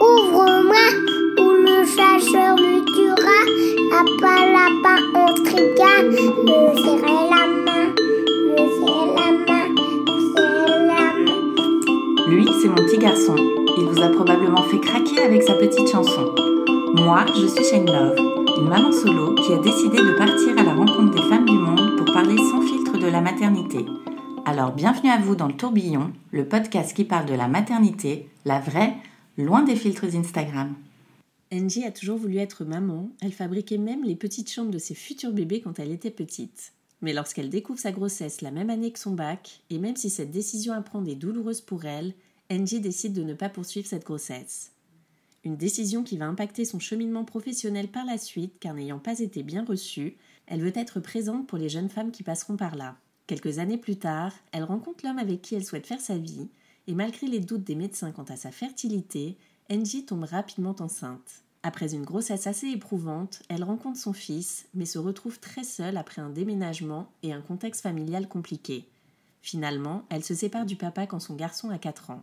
ouvre-moi, ou le chasseur me tuera. Lapin, lapin, on tricard. Me serrer la main, me serrer la main, me serrer la main. Lui, c'est mon petit garçon. Il vous a probablement fait craquer avec sa petite chanson. Moi, je suis Shane Love, une maman solo qui a décidé de partir à la rencontre des femmes du monde pour parler sans filtre de la maternité. Alors bienvenue à vous dans le tourbillon, le podcast qui parle de la maternité, la vraie, loin des filtres Instagram. Angie a toujours voulu être maman, elle fabriquait même les petites chambres de ses futurs bébés quand elle était petite. Mais lorsqu'elle découvre sa grossesse la même année que son bac, et même si cette décision à prendre est douloureuse pour elle, Angie décide de ne pas poursuivre cette grossesse. Une décision qui va impacter son cheminement professionnel par la suite, car n'ayant pas été bien reçue, elle veut être présente pour les jeunes femmes qui passeront par là. Quelques années plus tard, elle rencontre l'homme avec qui elle souhaite faire sa vie, et malgré les doutes des médecins quant à sa fertilité, Angie tombe rapidement enceinte. Après une grossesse assez éprouvante, elle rencontre son fils, mais se retrouve très seule après un déménagement et un contexte familial compliqué. Finalement, elle se sépare du papa quand son garçon a 4 ans.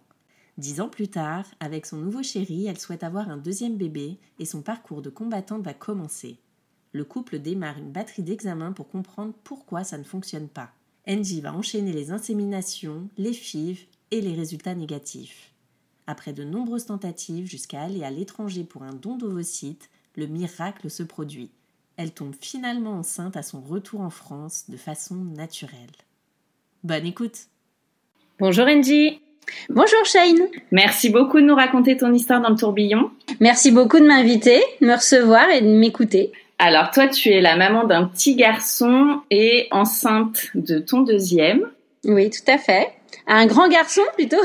Dix ans plus tard, avec son nouveau chéri, elle souhaite avoir un deuxième bébé et son parcours de combattante va commencer. Le couple démarre une batterie d'examens pour comprendre pourquoi ça ne fonctionne pas. Angie va enchaîner les inséminations, les FIV et les résultats négatifs. Après de nombreuses tentatives jusqu'à aller à l'étranger pour un don d'ovocytes, le miracle se produit. Elle tombe finalement enceinte à son retour en France de façon naturelle. Bonne écoute Bonjour Angie Bonjour Shane. Merci beaucoup de nous raconter ton histoire dans le tourbillon. Merci beaucoup de m'inviter, de me recevoir et de m'écouter. Alors toi, tu es la maman d'un petit garçon et enceinte de ton deuxième. Oui, tout à fait. Un grand garçon plutôt.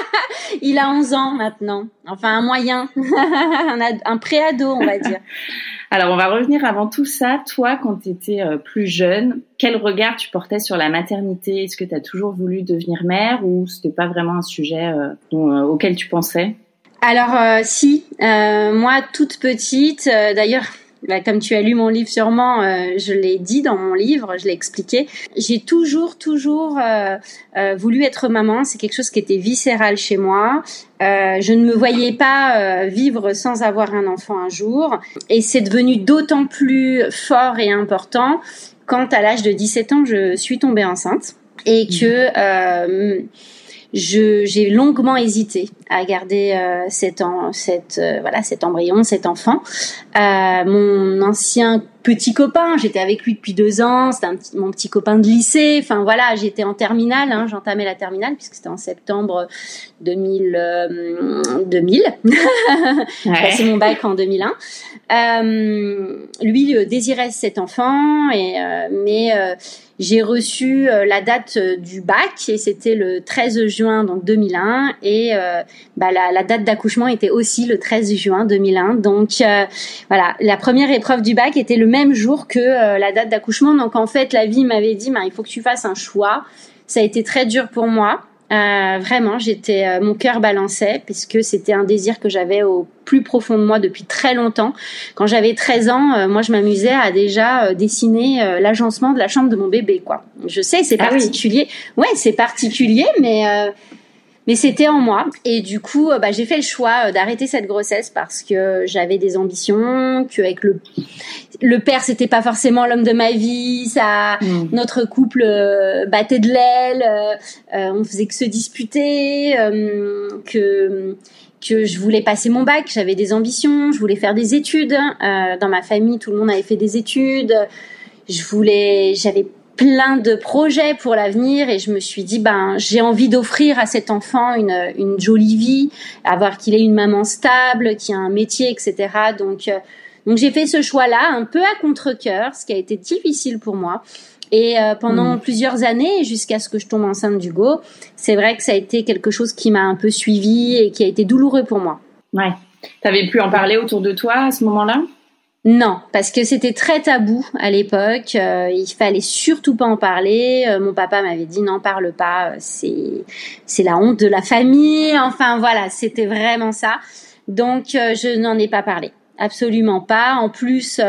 Il a 11 ans maintenant. Enfin, un moyen. un, un pré-ado, on va dire. Alors on va revenir avant tout ça. Toi, quand tu étais euh, plus jeune, quel regard tu portais sur la maternité? Est-ce que tu as toujours voulu devenir mère ou c'était pas vraiment un sujet euh, dont, euh, auquel tu pensais? Alors, euh, si. Moi, toute petite, d'ailleurs... bah, comme tu as lu mon livre sûrement, euh, je l'ai dit dans mon livre, je l'ai expliqué. J'ai toujours, toujours euh, euh, voulu être maman. C'est quelque chose qui était viscéral chez moi. Euh, je ne me voyais pas euh, vivre sans avoir un enfant un jour. Et c'est devenu d'autant plus fort et important quand à l'âge de 17 ans, je suis tombée enceinte et que euh, je j'ai longuement hésité à garder euh, cet en, cet euh, voilà cet embryon, cet enfant. Euh, mon ancien petit copain, j'étais avec lui depuis deux ans, c'était un petit- mon petit copain de lycée. Enfin voilà, j'étais en terminale, hein, j'entamais la terminale puisque c'était en septembre 2000. euh, 2000. J'ai passé mon bac en 2001. Euh, lui euh, désirait cet enfant, et, euh, mais euh, j'ai reçu euh, la date euh, du bac et c'était le 13 juin donc 2001 et euh, bah, la, la date d'accouchement était aussi le 13 juin 2001. Donc euh, voilà, la première épreuve du bac était le même jour que euh, la date d'accouchement. Donc en fait, la vie m'avait dit, bah, il faut que tu fasses un choix. Ça a été très dur pour moi. Euh, vraiment, j'étais, euh, mon cœur balançait puisque c'était un désir que j'avais au plus profond de moi depuis très longtemps. Quand j'avais 13 ans, euh, moi je m'amusais à déjà dessiner l'agencement de la chambre de mon bébé, quoi. Je sais, c'est Ah oui. particulier. Ouais, c'est particulier, mais mais c'était en moi. Et du coup, bah, j'ai fait le choix d'arrêter cette grossesse parce que j'avais des ambitions, qu'avec le le père c'était pas forcément l'homme de ma vie, ça notre couple euh, battait de l'aile, euh, euh, on faisait que se disputer, euh, que que je voulais passer mon bac, j'avais des ambitions, je voulais faire des études. Euh, dans ma famille, tout le monde avait fait des études. Je voulais, j'avais plein de projets pour l'avenir et je me suis dit ben j'ai envie d'offrir à cet enfant une, une jolie vie, avoir qu'il ait une maman stable, qui a un métier, etc. Donc donc j'ai fait ce choix-là un peu à contre-cœur, ce qui a été difficile pour moi. Et euh, pendant plusieurs années, jusqu'à ce que je tombe enceinte d'Hugo, c'est vrai que ça a été quelque chose qui m'a un peu suivi et qui a été douloureux pour moi. Ouais. T'avais pu en parler autour de toi à ce moment-là? Non, parce que c'était très tabou à l'époque. Euh, il fallait surtout pas en parler. Euh, mon papa m'avait dit n'en parle pas, c'est c'est la honte de la famille. Enfin voilà, c'était vraiment ça. Donc je n'en ai pas parlé, absolument pas. En plus.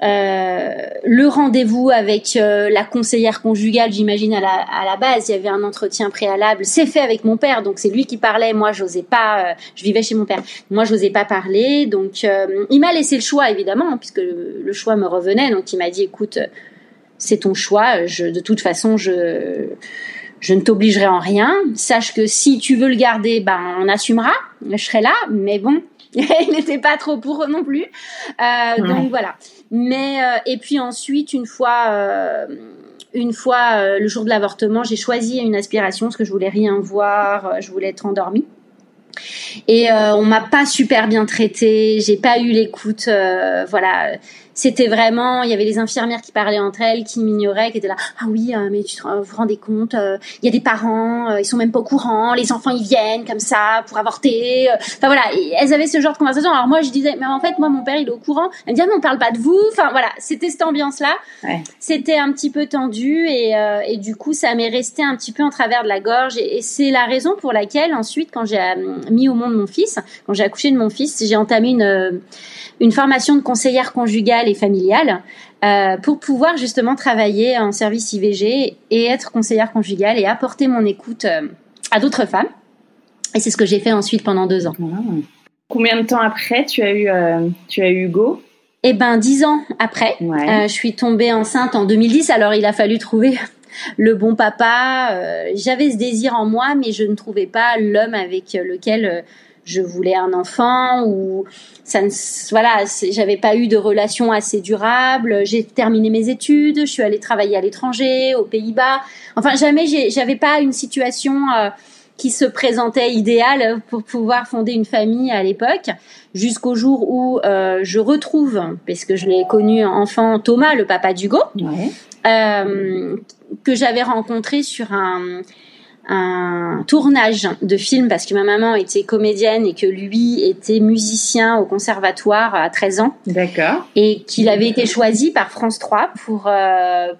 Euh, le rendez-vous avec euh, la conseillère conjugale, j'imagine à la, base, il y avait un entretien préalable. C'est fait avec mon père, donc c'est lui qui parlait. Moi, j'osais pas. Euh, je vivais chez mon père. Moi, j'osais pas parler. Donc, il m'a laissé le choix, évidemment, puisque le, choix me revenait. Donc, il m'a dit, écoute, c'est ton choix. De toute façon, je je ne t'obligerai en rien. Sache que si tu veux le garder, ben on assumera. Je serai là. Mais bon, il n'était pas trop pour non plus. Euh, Donc voilà. Mais euh, et puis ensuite, une fois, euh, une fois euh, le jour de l'avortement, j'ai choisi une aspiration parce que je voulais rien voir, je voulais être endormie. Et on m'a pas super bien traitée, j'ai pas eu l'écoute, voilà c'était vraiment, il y avait les infirmières qui parlaient entre elles, qui m'ignoraient, qui étaient là, ah oui, euh, mais tu te, vous rendez compte, euh, il y a des parents, euh, ils sont même pas au courant, les enfants ils viennent comme ça pour avorter. Enfin voilà, elles avaient ce genre de conversation. Alors moi je disais, mais en fait moi mon père il est au courant. Elle me disait, mais on parle pas de vous. Enfin voilà, c'était cette ambiance là. C'était un petit peu tendu et, et du coup ça m'est resté un petit peu en travers de la gorge et, et c'est la raison pour laquelle ensuite quand j'ai mis au monde mon fils, quand j'ai accouché de mon fils, j'ai entamé une une formation de conseillère conjugale et familiale euh, pour pouvoir justement travailler en service IVG et être conseillère conjugale et apporter mon écoute euh, à d'autres femmes. Et c'est ce que j'ai fait ensuite pendant deux ans. Combien de temps après tu as eu, euh, tu as eu Hugo? Eh ben, dix ans après. je suis tombée enceinte en 2010. Alors, il a fallu trouver le bon papa. J'avais ce désir en moi, mais je ne trouvais pas l'homme avec lequel je voulais un enfant ou ça ne voilà j'avais pas eu de relation assez durable j'ai terminé mes études je suis allée travailler à l'étranger aux Pays-Bas. Enfin jamais j'avais pas une situation euh, qui se présentait idéale pour pouvoir fonder une famille à l'époque. Jusqu'au jour où euh, je retrouve parce que je l'ai connu enfant Thomas le papa d'Hugo euh, que j'avais rencontré sur un un tournage de film parce que ma maman était comédienne et que lui était musicien au conservatoire à 13 ans. D'accord. Et qu'il avait été choisi par France 3 pour euh,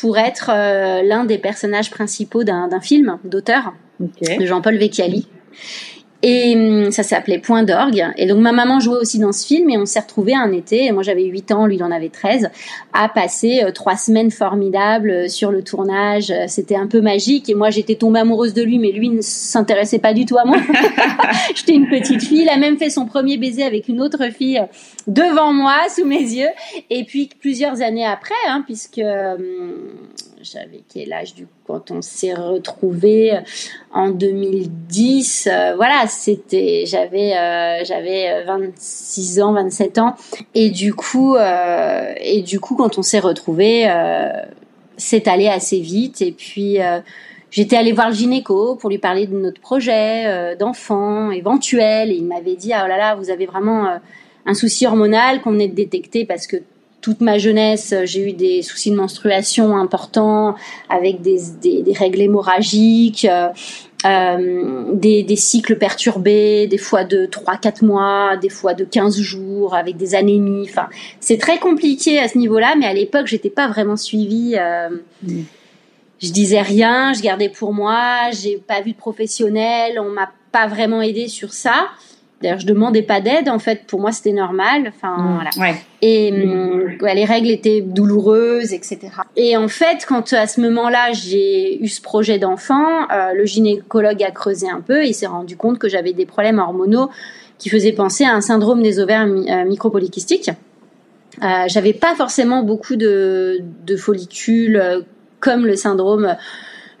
pour être euh, l'un des personnages principaux d'un film d'auteur de Jean-Paul Vecchiali. Et hum, ça s'appelait Point d'orgue. Et donc ma maman jouait aussi dans ce film et on s'est retrouvés un été, et moi j'avais 8 ans, lui il en avait 13, à passer euh, trois semaines formidables euh, sur le tournage. Euh, c'était un peu magique et moi j'étais tombée amoureuse de lui mais lui ne s'intéressait pas du tout à moi. J'étais une petite fille, il a même fait son premier baiser avec une autre fille devant moi, sous mes yeux. Et puis plusieurs années après, hein, puisque hum, j'avais quel âge du quand on s'est retrouvés euh, en 2010 euh, voilà c'était j'avais euh, j'avais 26 ans 27 ans. Et du coup et du coup quand on s'est retrouvés c'est allé assez vite. Et puis J'étais allée voir le gynéco pour lui parler de notre projet d'enfant éventuel. Et il m'avait dit ah oh là là vous avez vraiment un souci hormonal qu'on venait de détecter parce que toute ma jeunesse, j'ai eu des soucis de menstruation importants avec des, des, règles hémorragiques, euh, euh, des, des, cycles perturbés, des fois de 3-4 mois, des fois de 15 jours, avec des anémies. Enfin, c'est très compliqué à ce niveau-là, mais à l'époque, j'étais pas vraiment suivie. Euh, mm. Je disais rien, je gardais pour moi, j'ai pas vu de professionnel, on m'a pas vraiment aidé sur ça. D'ailleurs, je demandais pas d'aide. En fait, pour moi, c'était normal. Enfin, mmh. voilà. Et mmh. les règles étaient douloureuses, etc. Et en fait, quand à ce moment-là, j'ai eu ce projet d'enfant, euh, le gynécologue a creusé un peu et il s'est rendu compte que j'avais des problèmes hormonaux qui faisaient penser à un syndrome des ovaires euh, micropolykystiques. Euh, j'avais pas forcément beaucoup de, de follicules euh, comme le syndrome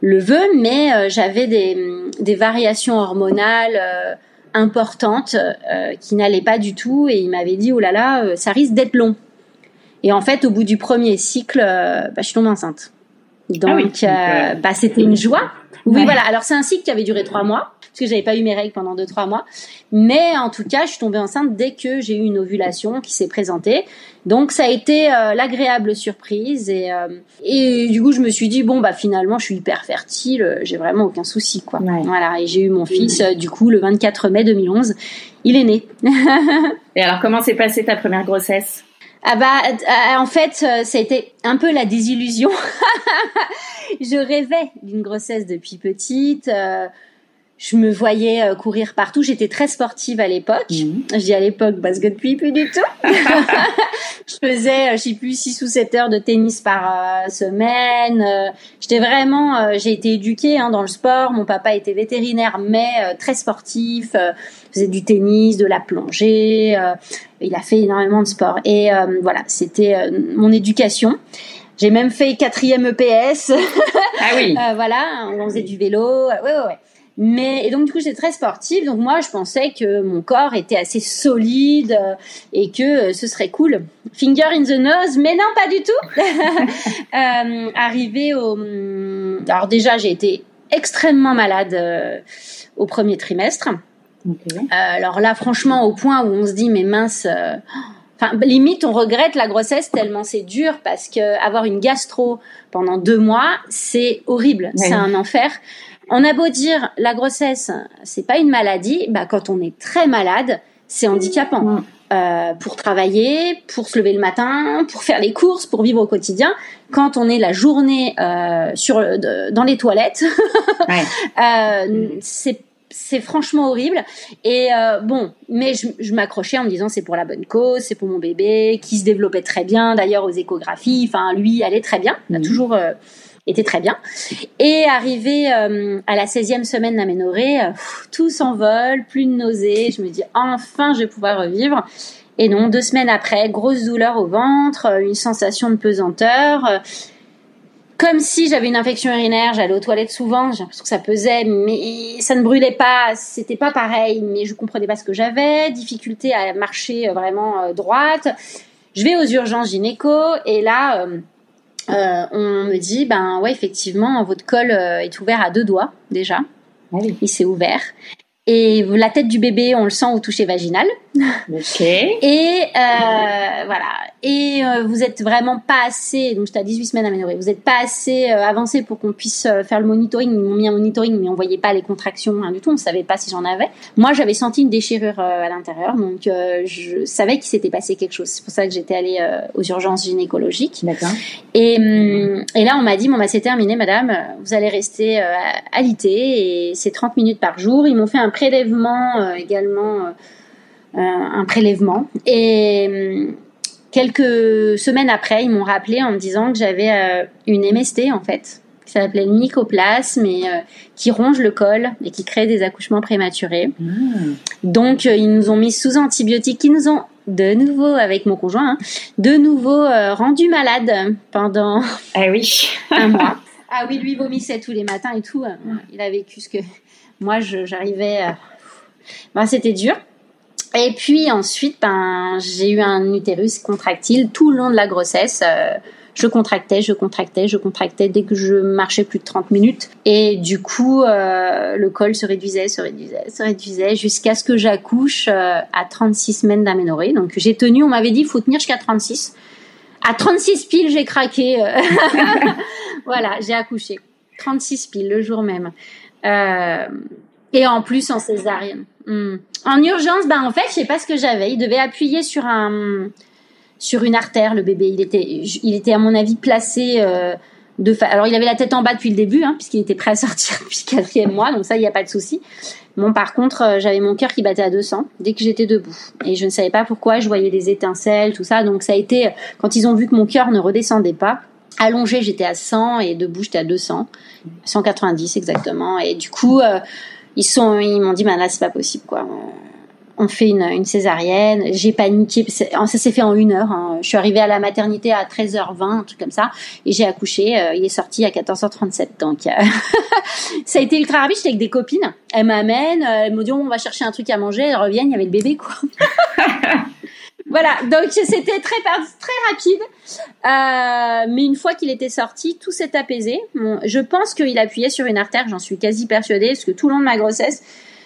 le veut, mais j'avais des, des variations hormonales importante euh, qui n'allait pas du tout et il m'avait dit oh là là euh, ça risque d'être long et en fait au bout du premier cycle euh, bah, je suis tombée enceinte Donc, Ah oui. bah, c'était une joie. Oui, Ouais. voilà. Alors, c'est un cycle qui avait duré trois mois, parce que j'avais pas eu mes règles pendant deux, trois mois. Mais en tout cas, je suis tombée enceinte dès que j'ai eu une ovulation qui s'est présentée. Donc, ça a été euh, l'agréable surprise. Et, euh, et du coup, je me suis dit, bon, bah, finalement, je suis hyper fertile, euh, j'ai vraiment aucun souci, quoi. Ouais. Voilà. Et j'ai eu mon fils, euh, du coup, le 24 mai 2011. Il est né. Et alors, comment s'est passée ta première grossesse? Ah bah en fait ça a été un peu la désillusion. je rêvais d'une grossesse depuis petite. Je me voyais euh, courir partout. J'étais très sportive à l'époque. Je dis à l'époque parce que depuis plus du tout. je faisais, euh, je sais plus, 6 ou 7 heures de tennis par euh, semaine. J'étais vraiment, j'ai été éduquée hein, dans le sport. Mon papa était vétérinaire, mais très sportif. Euh, faisait du tennis, de la plongée. il a fait énormément de sport. Et euh, voilà, c'était mon éducation. J'ai même fait quatrième EPS. Ah oui. Euh, voilà, on faisait du vélo. Ouais, ouais, ouais. Mais et donc du coup j'étais très sportive, donc moi je pensais que mon corps était assez solide euh, et que euh, ce serait cool. Finger in the nose, mais non pas du tout. euh, arrivé au, hum, alors déjà j'ai été extrêmement malade euh, au premier trimestre. Euh, alors là, franchement, au point où on se dit, mais mince, enfin, limite, on regrette la grossesse tellement c'est dur parce que avoir une gastro pendant deux mois, c'est horrible, c'est un enfer. On a beau dire la grossesse, c'est pas une maladie, bah quand on est très malade, c'est handicapant. Mm. Euh, pour travailler, pour se lever le matin, pour faire les courses, pour vivre au quotidien. Quand on est la journée euh, sur de- dans les toilettes, Ouais. euh, c'est c'est franchement horrible. Et euh, bon, mais je, je m'accrochais en me disant c'est pour la bonne cause, c'est pour mon bébé qui se développait très bien d'ailleurs aux échographies. Enfin, lui allait très bien, il a Mhm. toujours euh, été très bien. Et arrivé euh, à la 16e semaine d'aménorrhée, euh, tout s'envole, plus de nausées. Je me dis enfin je vais pouvoir revivre. Et non, deux semaines après, grosse douleur au ventre, euh, une sensation de pesanteur. comme si j'avais une infection urinaire, j'allais aux toilettes souvent, j'ai l'impression que ça pesait, mais ça ne brûlait pas, c'était pas pareil, mais je comprenais pas ce que j'avais, difficulté à marcher vraiment droite. Je vais aux urgences gynéco et là, euh, on me dit, ben ouais, effectivement, votre col euh, est ouvert à deux doigts déjà, Ah oui. il s'est ouvert. Et la tête du bébé, on le sent au toucher vaginal. Ok. Et euh, voilà. Et euh, vous êtes vraiment pas assez. Donc j'étais à 18 semaines aménorrhée. Vous êtes pas assez euh, avancé pour qu'on puisse euh, faire le monitoring. Ils m'ont mis un monitoring, mais on voyait pas les contractions, rien du tout. On savait pas si j'en avais. Moi, j'avais senti une déchirure euh, à l'intérieur, donc euh, je savais qu'il s'était passé quelque chose. C'est pour ça que j'étais allée aux urgences gynécologiques. D'accord. Et, et là, on m'a dit, bon, bah, c'est terminé, madame, vous allez rester alitée et c'est 30 minutes par jour. Ils m'ont fait un prélèvement euh, également, euh, euh, un prélèvement. Et quelques semaines après, ils m'ont rappelé en me disant que j'avais une MST, en fait, qui s'appelait le mycoplasme et euh, qui ronge le col et qui crée des accouchements prématurés. Hmm. Donc, euh, ils nous ont mis sous antibiotiques, qui nous ont de nouveau, avec mon conjoint, hein, de nouveau euh, rendu malade pendant Ah oui. un mois. Ah oui, lui vomissait tous les matins et tout. Il a vécu ce que moi j'arrivais. à- Ben, c'était dur. Et puis ensuite, ben j'ai eu un utérus contractile tout le long de la grossesse. Euh, je contractais, je contractais, je contractais dès que je marchais plus de 30 minutes. Et du coup, euh, le col se réduisait, se réduisait, se réduisait jusqu'à ce que j'accouche euh, à 36 semaines d'aménorrhée. Donc j'ai tenu, on m'avait dit, il faut tenir jusqu'à 36. À 36 piles, j'ai craqué. euh. voilà, j'ai accouché. 36 piles le jour même. Euh, et en plus en césarienne. Hmm. En urgence, bah en fait, je sais pas ce que j'avais. Il devait appuyer sur un sur une artère, le bébé. Il était, il était à mon avis placé euh, de. Fa... Alors il avait la tête en bas depuis le début, hein, puisqu'il était prêt à sortir depuis le quatrième mois, donc ça il n'y a pas de souci. Bon, par contre, euh, j'avais mon cœur qui battait à 200 dès que j'étais debout, et je ne savais pas pourquoi. Je voyais des étincelles, tout ça. Donc ça a été quand ils ont vu que mon cœur ne redescendait pas. Allongé, j'étais à 100 et debout, j'étais à 200, 190 exactement. Et du coup, euh, ils sont, ils m'ont dit, bah là, c'est pas possible, quoi. On fait une, une césarienne. J'ai paniqué. Ça s'est fait en une heure. hein. Je suis arrivée à la maternité à 13h20, un truc comme ça, et j'ai accouché. Euh, il est sorti à 14h37. Donc, euh, ça a été ultra rapide. J'étais avec des copines. Elles m'amènent. euh, Elles me disent, on va chercher un truc à manger. Elles reviennent. Il y avait le bébé, quoi. voilà, donc c'était très très rapide, euh, mais une fois qu'il était sorti, tout s'est apaisé. je pense qu'il appuyait sur une artère, j'en suis quasi persuadée, parce que tout le long de ma grossesse,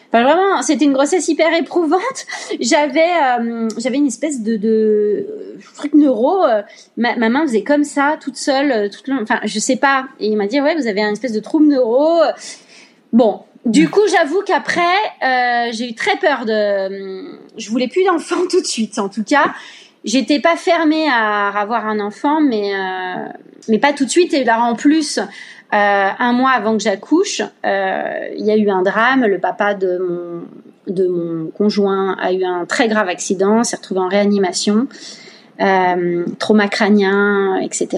enfin vraiment, c'était une grossesse hyper éprouvante. J'avais euh, j'avais une espèce de, truc neuro, euh, ma, ma, main faisait comme ça, toute seule, toute enfin je sais pas. Et il m'a dit ouais, vous avez un espèce de trouble neuro. Bon, du coup, j'avoue qu'après, euh, j'ai eu très peur de. Je voulais plus d'enfant tout de suite. En tout cas, j'étais pas fermée à avoir un enfant, mais euh, mais pas tout de suite. Et là, en plus, euh, un mois avant que j'accouche, euh, il y a eu un drame. Le papa de mon de mon conjoint a eu un très grave accident, s'est retrouvé en réanimation, euh, trauma crânien, etc.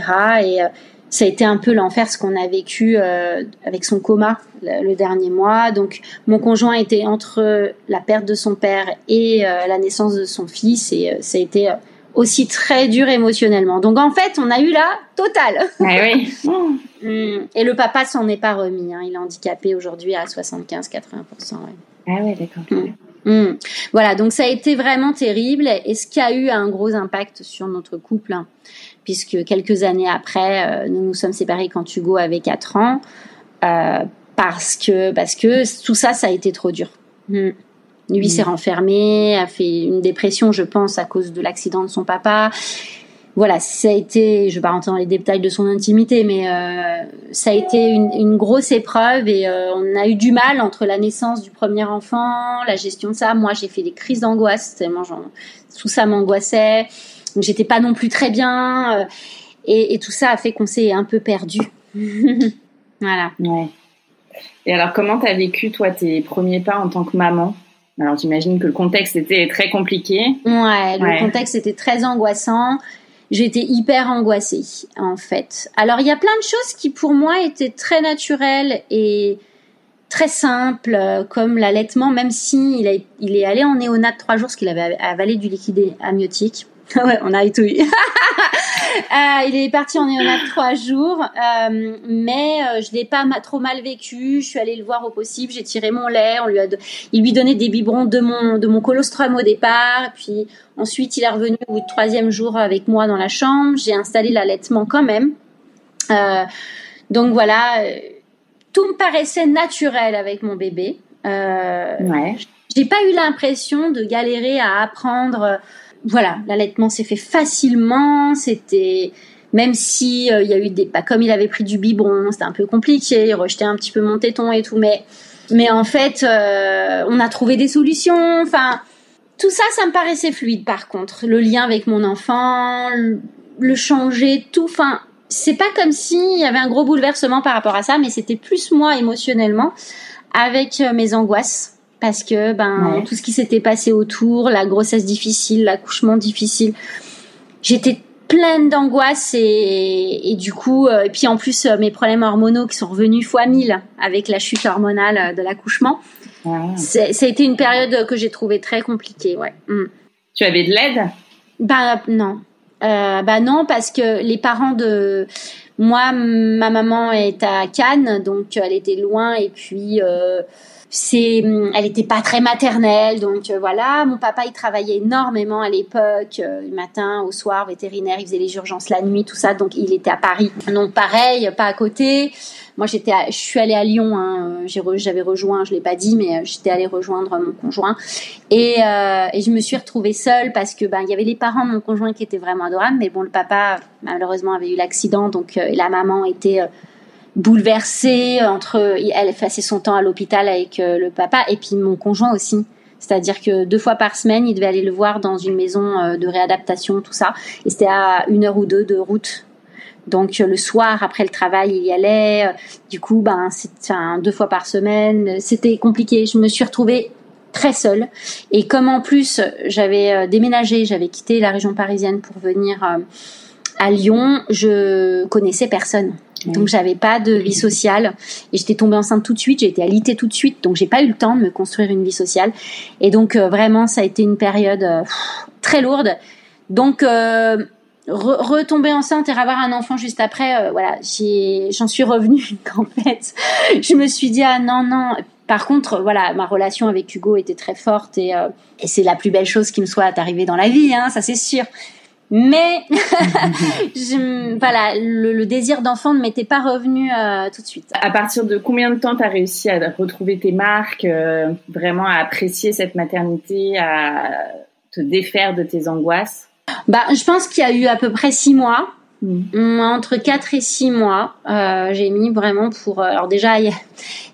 Et ça a été un peu l'enfer ce qu'on a vécu euh, avec son coma le, dernier mois. Donc mon conjoint était entre la perte de son père et euh, la naissance de son fils et euh, ça a été aussi très dur émotionnellement. Donc en fait, on a eu la totale. Ah oui. Mm. et le papa s'en est pas remis. Hein. Il est handicapé aujourd'hui à 75-80%. Ouais. Ah oui, d'accord. Mm. Mm. Voilà, donc ça a été vraiment terrible et ce qui a eu un gros impact sur notre couple. Puisque quelques années après, euh, nous nous sommes séparés quand Hugo avait 4 ans, euh, parce que parce que tout ça, ça a été trop dur. Hmm. Lui s'est hmm. renfermé, a fait une dépression, je pense, à cause de l'accident de son papa. Voilà, ça a été, je vais pas rentrer dans les détails de son intimité, mais euh, ça a été une, une, grosse épreuve et euh, on a eu du mal entre la naissance du premier enfant, la gestion de ça. Moi, j'ai fait des crises d'angoisse, tellement tout ça m'angoissait. Donc j'étais pas non plus très bien. Euh, et, tout ça a fait qu'on s'est un peu perdu. voilà. Ouais. Et alors, comment tu as vécu, toi, tes premiers pas en tant que maman? Alors, j'imagine que le contexte était très compliqué. Ouais, le contexte était très angoissant. J'étais hyper angoissée, en fait. Alors, il y a plein de choses qui, pour moi, étaient très naturelles et très simples, comme l'allaitement, même si il, il est allé en néonat trois jours, parce qu'il avait avalé du liquide amniotique. Ouais, on a tout eu. euh, il est parti en néonat trois jours, euh, mais euh, je l'ai pas trop mal vécu. Je suis allée le voir au possible. J'ai tiré mon lait. On lui a, il lui donnait des biberons de mon de mon colostrum au départ. Puis ensuite, il est revenu au bout troisième jour avec moi dans la chambre. J'ai installé l'allaitement quand même. Euh, donc voilà, tout me paraissait naturel avec mon bébé. Ouais. J'ai pas eu l'impression de galérer à apprendre voilà, l'allaitement s'est fait facilement. C'était même si euh, il y a eu des pas comme il avait pris du biberon, c'était un peu compliqué, il rejetait un petit peu mon téton et tout, mais mais en fait, euh, on a trouvé des solutions. Enfin, tout ça, ça me paraissait fluide. Par contre, le lien avec mon enfant, le, changer, tout. Enfin, c'est pas comme s'il y avait un gros bouleversement par rapport à ça, mais c'était plus moi émotionnellement avec euh, mes angoisses parce que ben tout ce qui s'était passé autour, la grossesse difficile, l'accouchement difficile, j'étais pleine d'angoisse et, et, du coup euh, et puis en plus euh, mes problèmes hormonaux qui sont revenus fois mille avec la chute hormonale euh, de l'accouchement. Ça a été une période que j'ai trouvée très compliquée, ouais. Mm. Tu avais de l'aide? Bah non. Euh, bah non parce que les parents de moi ma maman est à Cannes donc elle était loin et puis euh, c'est, hum, elle était pas très maternelle, donc euh, voilà. Mon papa, il travaillait énormément à l'époque, euh, du matin au soir, vétérinaire, il faisait les urgences la nuit, tout ça, donc il était à Paris. Donc pareil, pas à côté. Moi, j'étais, je suis allée à Lyon. Hein, j'avais rejoint, je l'ai pas dit, mais euh, j'étais allée rejoindre mon conjoint et, et je me suis retrouvée seule parce que ben il y avait les parents de mon conjoint qui étaient vraiment adorables, mais bon, le papa malheureusement avait eu l'accident, donc la maman était bouleversée entre elle passait son temps à l'hôpital avec euh, le papa et puis mon conjoint aussi. C'est-à-dire que deux fois par semaine il devait aller le voir dans une maison euh, de réadaptation tout ça. Et c'était à une heure ou deux de route. Donc euh, le soir après le travail il y allait. Du coup ben c'est deux fois par semaine c'était compliqué. Je me suis retrouvée très seule. Et comme en plus j'avais déménagé j'avais quitté la région parisienne pour venir à Lyon je connaissais personne donc j'avais pas de vie sociale et j'étais tombée enceinte tout de suite, j'ai été alitée tout de suite, donc j'ai pas eu le temps de me construire une vie sociale. Et donc euh, vraiment ça a été une période euh, très lourde. Donc euh, retomber enceinte et avoir un enfant juste après, voilà, j'en suis revenue en fait. Je me suis dit ah non non. Par contre, voilà, ma relation avec Hugo était très forte et, et c'est la plus belle chose qui me soit arrivée dans la vie, hein, ça c'est sûr. Mais je, voilà, le, désir d'enfant ne m'était pas revenu euh, tout de suite. À partir de combien de temps tu as réussi à retrouver tes marques, euh, vraiment à apprécier cette maternité, à te défaire de tes angoisses? Bah, je pense qu'il y a eu à peu près six mois. Mm, entre 4 et 6 mois, euh, j'ai mis vraiment pour... Euh, alors déjà, il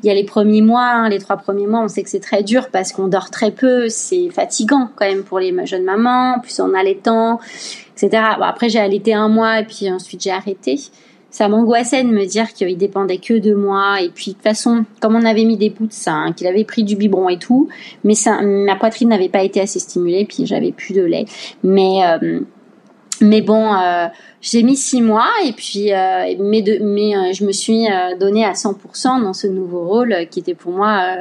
y, a les premiers mois, hein, les trois premiers mois, on sait que c'est très dur parce qu'on dort très peu, c'est fatigant quand même pour les jeunes mamans, plus on a etc. Après, j'ai allaité un mois et puis ensuite j'ai arrêté. Ça m'angoissait de me dire qu'il dépendait que de moi. Et puis de toute façon, comme on avait mis des bouts de sein, qu'il avait pris du biberon et tout, mais ça, ma poitrine n'avait pas été assez stimulée, puis j'avais plus de lait. Mais... Euh, mais bon, euh, j'ai mis six mois et puis euh, mais, euh, je me suis euh, donnée à 100% dans ce nouveau rôle qui était pour moi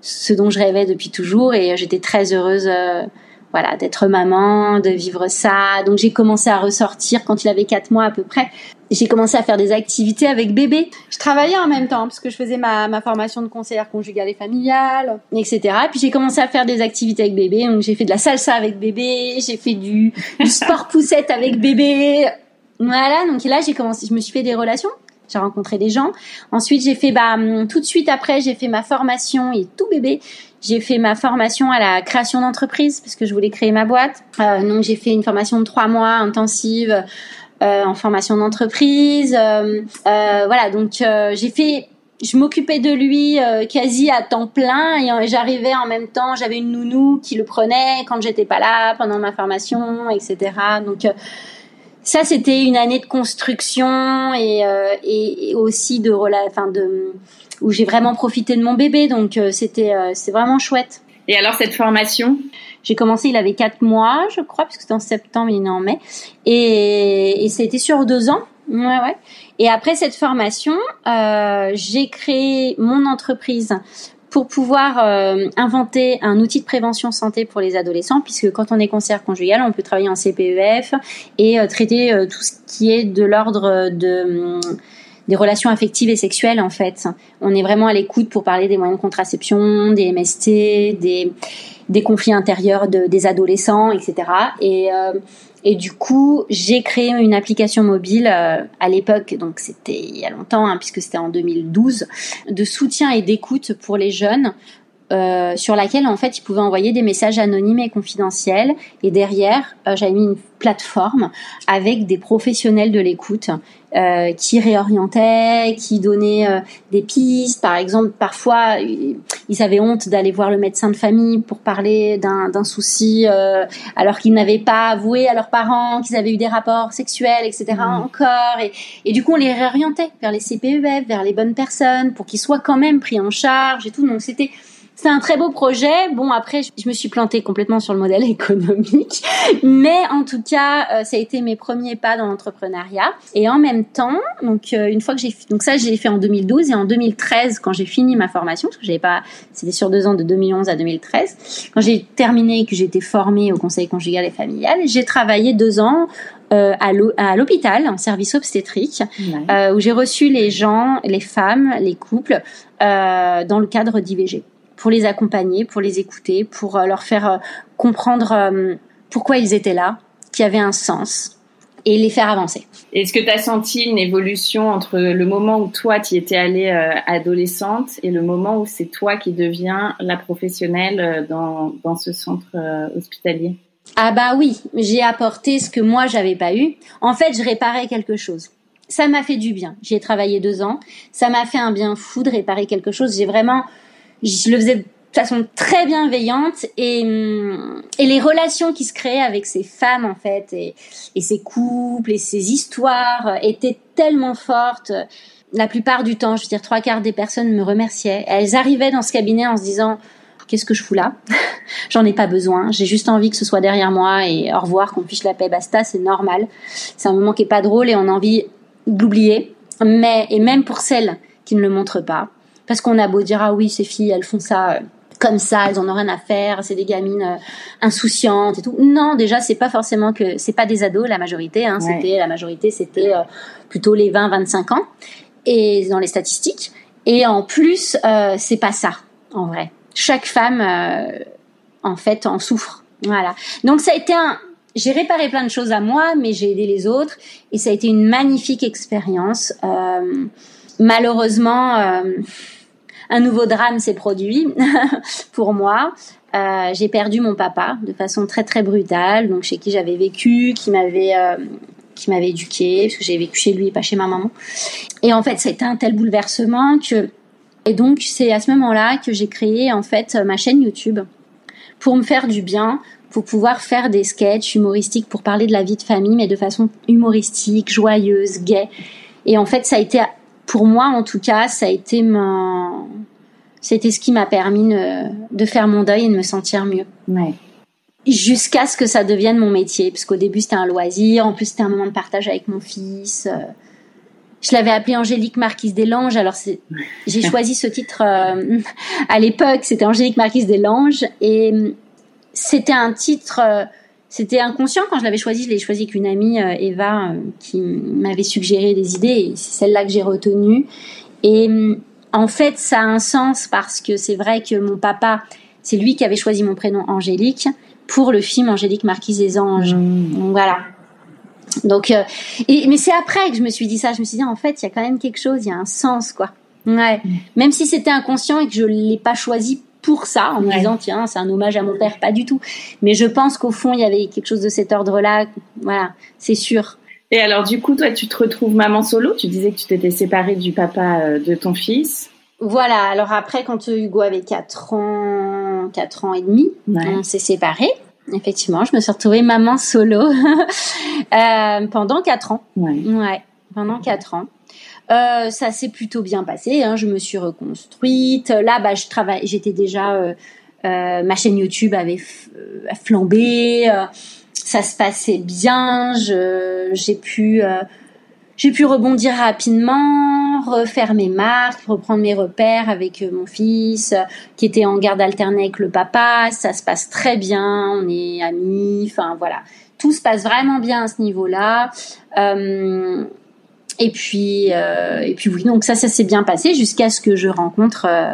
ce dont je rêvais depuis toujours et j'étais très heureuse voilà d'être maman, de vivre ça. Donc j'ai commencé à ressortir quand il avait quatre mois à peu près j'ai commencé à faire des activités avec bébé. Je travaillais en même temps parce que je faisais ma, ma formation de conseillère conjugale et familiale, etc. Et puis j'ai commencé à faire des activités avec bébé. Donc j'ai fait de la salsa avec bébé, j'ai fait du, du sport poussette avec bébé. Voilà. Donc là j'ai commencé, je me suis fait des relations. J'ai rencontré des gens. Ensuite j'ai fait bah tout de suite après j'ai fait ma formation et tout bébé. J'ai fait ma formation à la création d'entreprise parce que je voulais créer ma boîte. Euh, donc j'ai fait une formation de trois mois intensive euh, en formation d'entreprise. Euh, euh, voilà, donc j'ai fait je m'occupais de lui quasi à temps plein et j'arrivais en même temps, j'avais une nounou qui le prenait quand j'étais pas là pendant ma formation, etc. Donc ça c'était une année de construction et, et, aussi de enfin de où j'ai vraiment profité de mon bébé, donc c'était c'est vraiment chouette. Et alors cette formation? J'ai commencé, il avait quatre mois, je crois, puisque c'était en septembre, il est en mai. Et, et ça a été sur deux ans. Ouais, ouais. Et après cette formation, euh, j'ai créé mon entreprise pour pouvoir euh, inventer un outil de prévention santé pour les adolescents, puisque quand on est conseillère conjugale, on peut travailler en CPEF et euh, traiter euh, tout ce qui est de l'ordre de des relations affectives et sexuelles en fait. On est vraiment à l'écoute pour parler des moyens de contraception, des MST, des des conflits intérieurs de, des adolescents, etc. Et, euh, et du coup, j'ai créé une application mobile euh, à l'époque, donc c'était il y a longtemps, hein, puisque c'était en 2012, de soutien et d'écoute pour les jeunes euh, sur laquelle en fait ils pouvaient envoyer des messages anonymes et confidentiels et derrière euh, j'avais mis une plateforme avec des professionnels de l'écoute euh, qui réorientaient, qui donnaient euh, des pistes. Par exemple, parfois ils avaient honte d'aller voir le médecin de famille pour parler d'un souci alors qu'ils n'avaient pas avoué à leurs parents qu'ils avaient eu des rapports sexuels, etc. Mmh. Encore et, et, du coup on les réorientait vers les CPEF, vers les bonnes personnes pour qu'ils soient quand même pris en charge et tout. Donc c'était c'est un très beau projet. Bon, après, je me suis plantée complètement sur le modèle économique, mais en tout cas, euh, ça a été mes premiers pas dans l'entrepreneuriat. Et en même temps, donc euh, une fois que j'ai, donc ça, j'ai fait en 2012 et en 2013, quand j'ai fini ma formation, parce que j'avais pas, c'était sur deux ans de 2011 à 2013, quand j'ai terminé et que j'ai été formée au conseil conjugal et familial, j'ai travaillé deux ans euh, à l'hôpital, en service obstétrique, euh, où j'ai reçu les gens, les femmes, les couples, euh, dans le cadre d'IVG pour les accompagner, pour les écouter, pour euh, leur faire euh, comprendre euh, pourquoi ils étaient là, qu'il y avait un sens et les faire avancer. Est-ce que tu as senti une évolution entre le moment où toi tu étais allée adolescente et le moment où c'est toi qui deviens la professionnelle dans, dans ce centre hospitalier? Ah bah oui, j'ai apporté ce que moi j'avais pas eu. En fait, je réparais quelque chose. Ça m'a fait du bien. J'y ai travaillé deux ans. Ça m'a fait un bien fou de réparer quelque chose. J'ai vraiment je le faisais de façon très bienveillante et, hum, et les relations qui se créaient avec ces femmes en fait et, et ces couples et ces histoires étaient tellement fortes. La plupart du temps, je veux dire trois quarts des personnes me remerciaient. Elles arrivaient dans ce cabinet en se disant qu'est-ce que je fous là? J'en ai pas besoin. J'ai juste envie que ce soit derrière moi et au revoir, qu'on fiche la paix, basta, c'est normal. C'est un moment qui est pas drôle et on a envie d'oublier. Mais et même pour celles qui ne le montrent pas, parce qu'on a beau dire ah oui ces filles elles font ça euh, comme ça, elles en ont rien à faire, c'est des gamines euh, insouciantes et tout. Non, déjà c'est pas forcément que c'est pas des ados la majorité hein, c'était la majorité c'était euh, plutôt les 20 25 ans et dans les statistiques Et en plus, euh, c'est pas ça, en vrai. Chaque femme, euh, en fait, en souffre. Voilà. Donc ça a été un, j'ai réparé plein de choses à moi, mais j'ai aidé les autres et ça a été une magnifique expérience. Euh, malheureusement, euh, un nouveau drame s'est produit pour moi. Euh, j'ai perdu mon papa de façon très très brutale, donc chez qui j'avais vécu, qui m'avait euh, qui m'avait éduqué, parce que j'ai vécu chez lui, pas chez ma maman. Et en fait, été un tel bouleversement que et donc c'est à ce moment-là que j'ai créé en fait ma chaîne YouTube pour me faire du bien, pour pouvoir faire des sketchs humoristiques pour parler de la vie de famille, mais de façon humoristique, joyeuse, gaie. Et en fait, ça a été, pour moi en tout cas, ça a été mon, c'était ce qui m'a permis de, de, faire mon deuil et de me sentir mieux. Ouais. Jusqu'à ce que ça devienne mon métier, parce qu'au début c'était un loisir, en plus c'était un moment de partage avec mon fils. Je l'avais appelé Angélique Marquise des Langes. Alors j'ai choisi ce titre euh, à l'époque, c'était Angélique Marquise des Langes et c'était un titre, euh, c'était inconscient quand je l'avais choisi. Je l'ai choisi avec une amie, euh, Eva, euh, qui m'avait suggéré des idées et c'est celle-là que j'ai retenue. Et en fait, ça a un sens parce que c'est vrai que mon papa, c'est lui qui avait choisi mon prénom Angélique pour le film Angélique Marquise des Anges. Mmh. Donc voilà. Donc, et, mais c'est après que je me suis dit ça. Je me suis dit, en fait, il y a quand même quelque chose, il y a un sens, quoi. Ouais. Mmh. Même si c'était inconscient et que je l'ai pas choisi pour ça, en me Ouais. disant tiens, c'est un hommage à mon père, pas du tout. Mais je pense qu'au fond, il y avait quelque chose de cet ordre-là. Voilà, c'est sûr. Et alors, du coup, toi, tu te retrouves maman solo? Tu disais que tu t'étais séparée du papa euh, de ton fils. Voilà, alors après, quand Hugo avait 4 ans, 4 ans et demi, Ouais. on s'est séparés. Effectivement, je me suis retrouvée maman solo euh, pendant 4 ans. Ouais. Ouais, pendant 4 ans. Euh, ça s'est plutôt bien passé. Hein, je me suis reconstruite. Là, bah, je travaille. J'étais déjà. Euh, euh, ma chaîne YouTube avait euh, flambé. euh, ça se passait bien. J'ai pu. j'ai pu rebondir rapidement, refaire mes marques, reprendre mes repères avec mon fils qui était en garde alternée avec le papa. Ça se passe très bien, on est amis. Enfin voilà, tout se passe vraiment bien à ce niveau-là. Euh, et puis, euh, et puis oui, donc ça, ça s'est bien passé jusqu'à ce que je rencontre euh,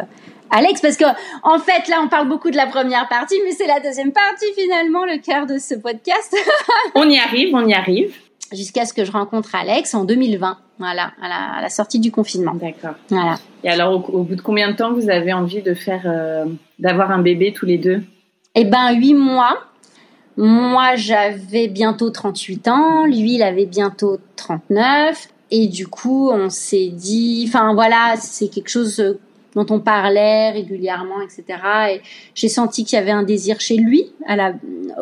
Alex, parce que en fait, là, on parle beaucoup de la première partie, mais c'est la deuxième partie finalement, le cœur de ce podcast, On y arrive, on y arrive. jusqu'à ce que je rencontre Alex en 2020, voilà, à la, à la sortie du confinement, D'accord. voilà. Et alors, au, au bout de combien de temps vous avez envie de faire, euh, d'avoir un bébé tous les deux? Eh ben, huit mois. Moi, j'avais bientôt 38 ans. Lui, il avait bientôt 39. Et du coup, on s'est dit, enfin voilà, c'est quelque chose euh, dont on parlait régulièrement, etc. Et j'ai senti qu'il y avait un désir chez lui. À la,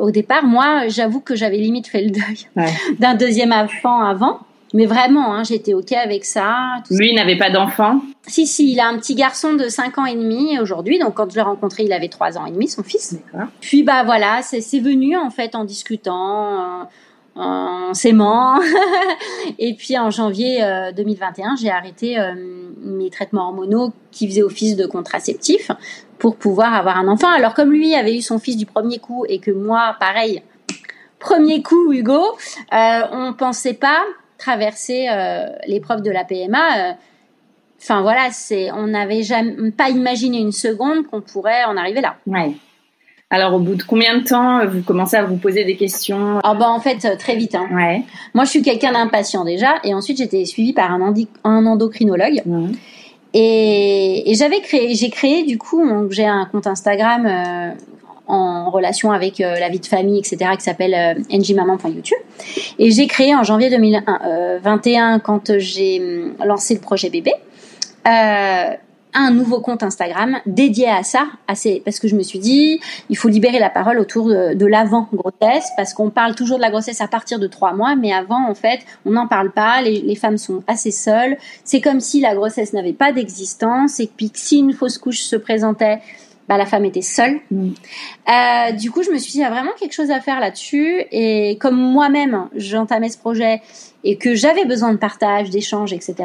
au départ, moi, j'avoue que j'avais limite fait le deuil Ouais. d'un deuxième enfant avant. Mais vraiment, hein, j'étais ok avec ça. tout Lui il n'avait pas d'enfant? si, si, il a un petit garçon de 5 ans et demi aujourd'hui. Donc, quand je l'ai rencontré, il avait 3 ans et demi, son fils. Puis, bah voilà, c'est venu en fait en discutant, en s'aimant. et puis, en janvier euh, 2021, j'ai arrêté euh, mes traitements hormonaux qui faisaient office de contraceptif pour pouvoir avoir un enfant. Alors, comme lui avait eu son fils du premier coup et que moi, pareil, premier coup, Hugo, euh, on pensait pas traverser euh, l'épreuve de la PMA. euh, Enfin voilà, c'est, on n'avait jamais pas imaginé une seconde qu'on pourrait en arriver là. Ouais. Alors, au bout de combien de temps euh, vous commencez à vous poser des questions Alors bah en fait euh, très vite. Hein. Ouais. Moi je suis quelqu'un d'impatient déjà, et ensuite j'étais suivie par un, endocrinologue. Et, et j'avais créé, j'ai créé du coup, j'ai un compte Instagram euh, en relation avec euh, la vie de famille, etc., qui s'appelle euh, ngmaman.youtube. Et j'ai créé en janvier 2021, quand j'ai hum, lancé le projet bébé, euh, un nouveau compte Instagram dédié à ça, à ces- parce que je me suis dit, il faut libérer la parole autour de, l'avant grossesse, parce qu'on parle toujours de la grossesse à partir de trois mois, mais avant, en fait, on n'en parle pas, les, les femmes sont assez seules, c'est comme si la grossesse n'avait pas d'existence, et puis que si une fausse couche se présentait, bah, la femme était seule. Mm. Euh, du coup, je me suis dit, il y a vraiment quelque chose à faire là-dessus, et comme moi-même, j'entamais ce projet, et que j'avais besoin de partage, d'échange, etc.,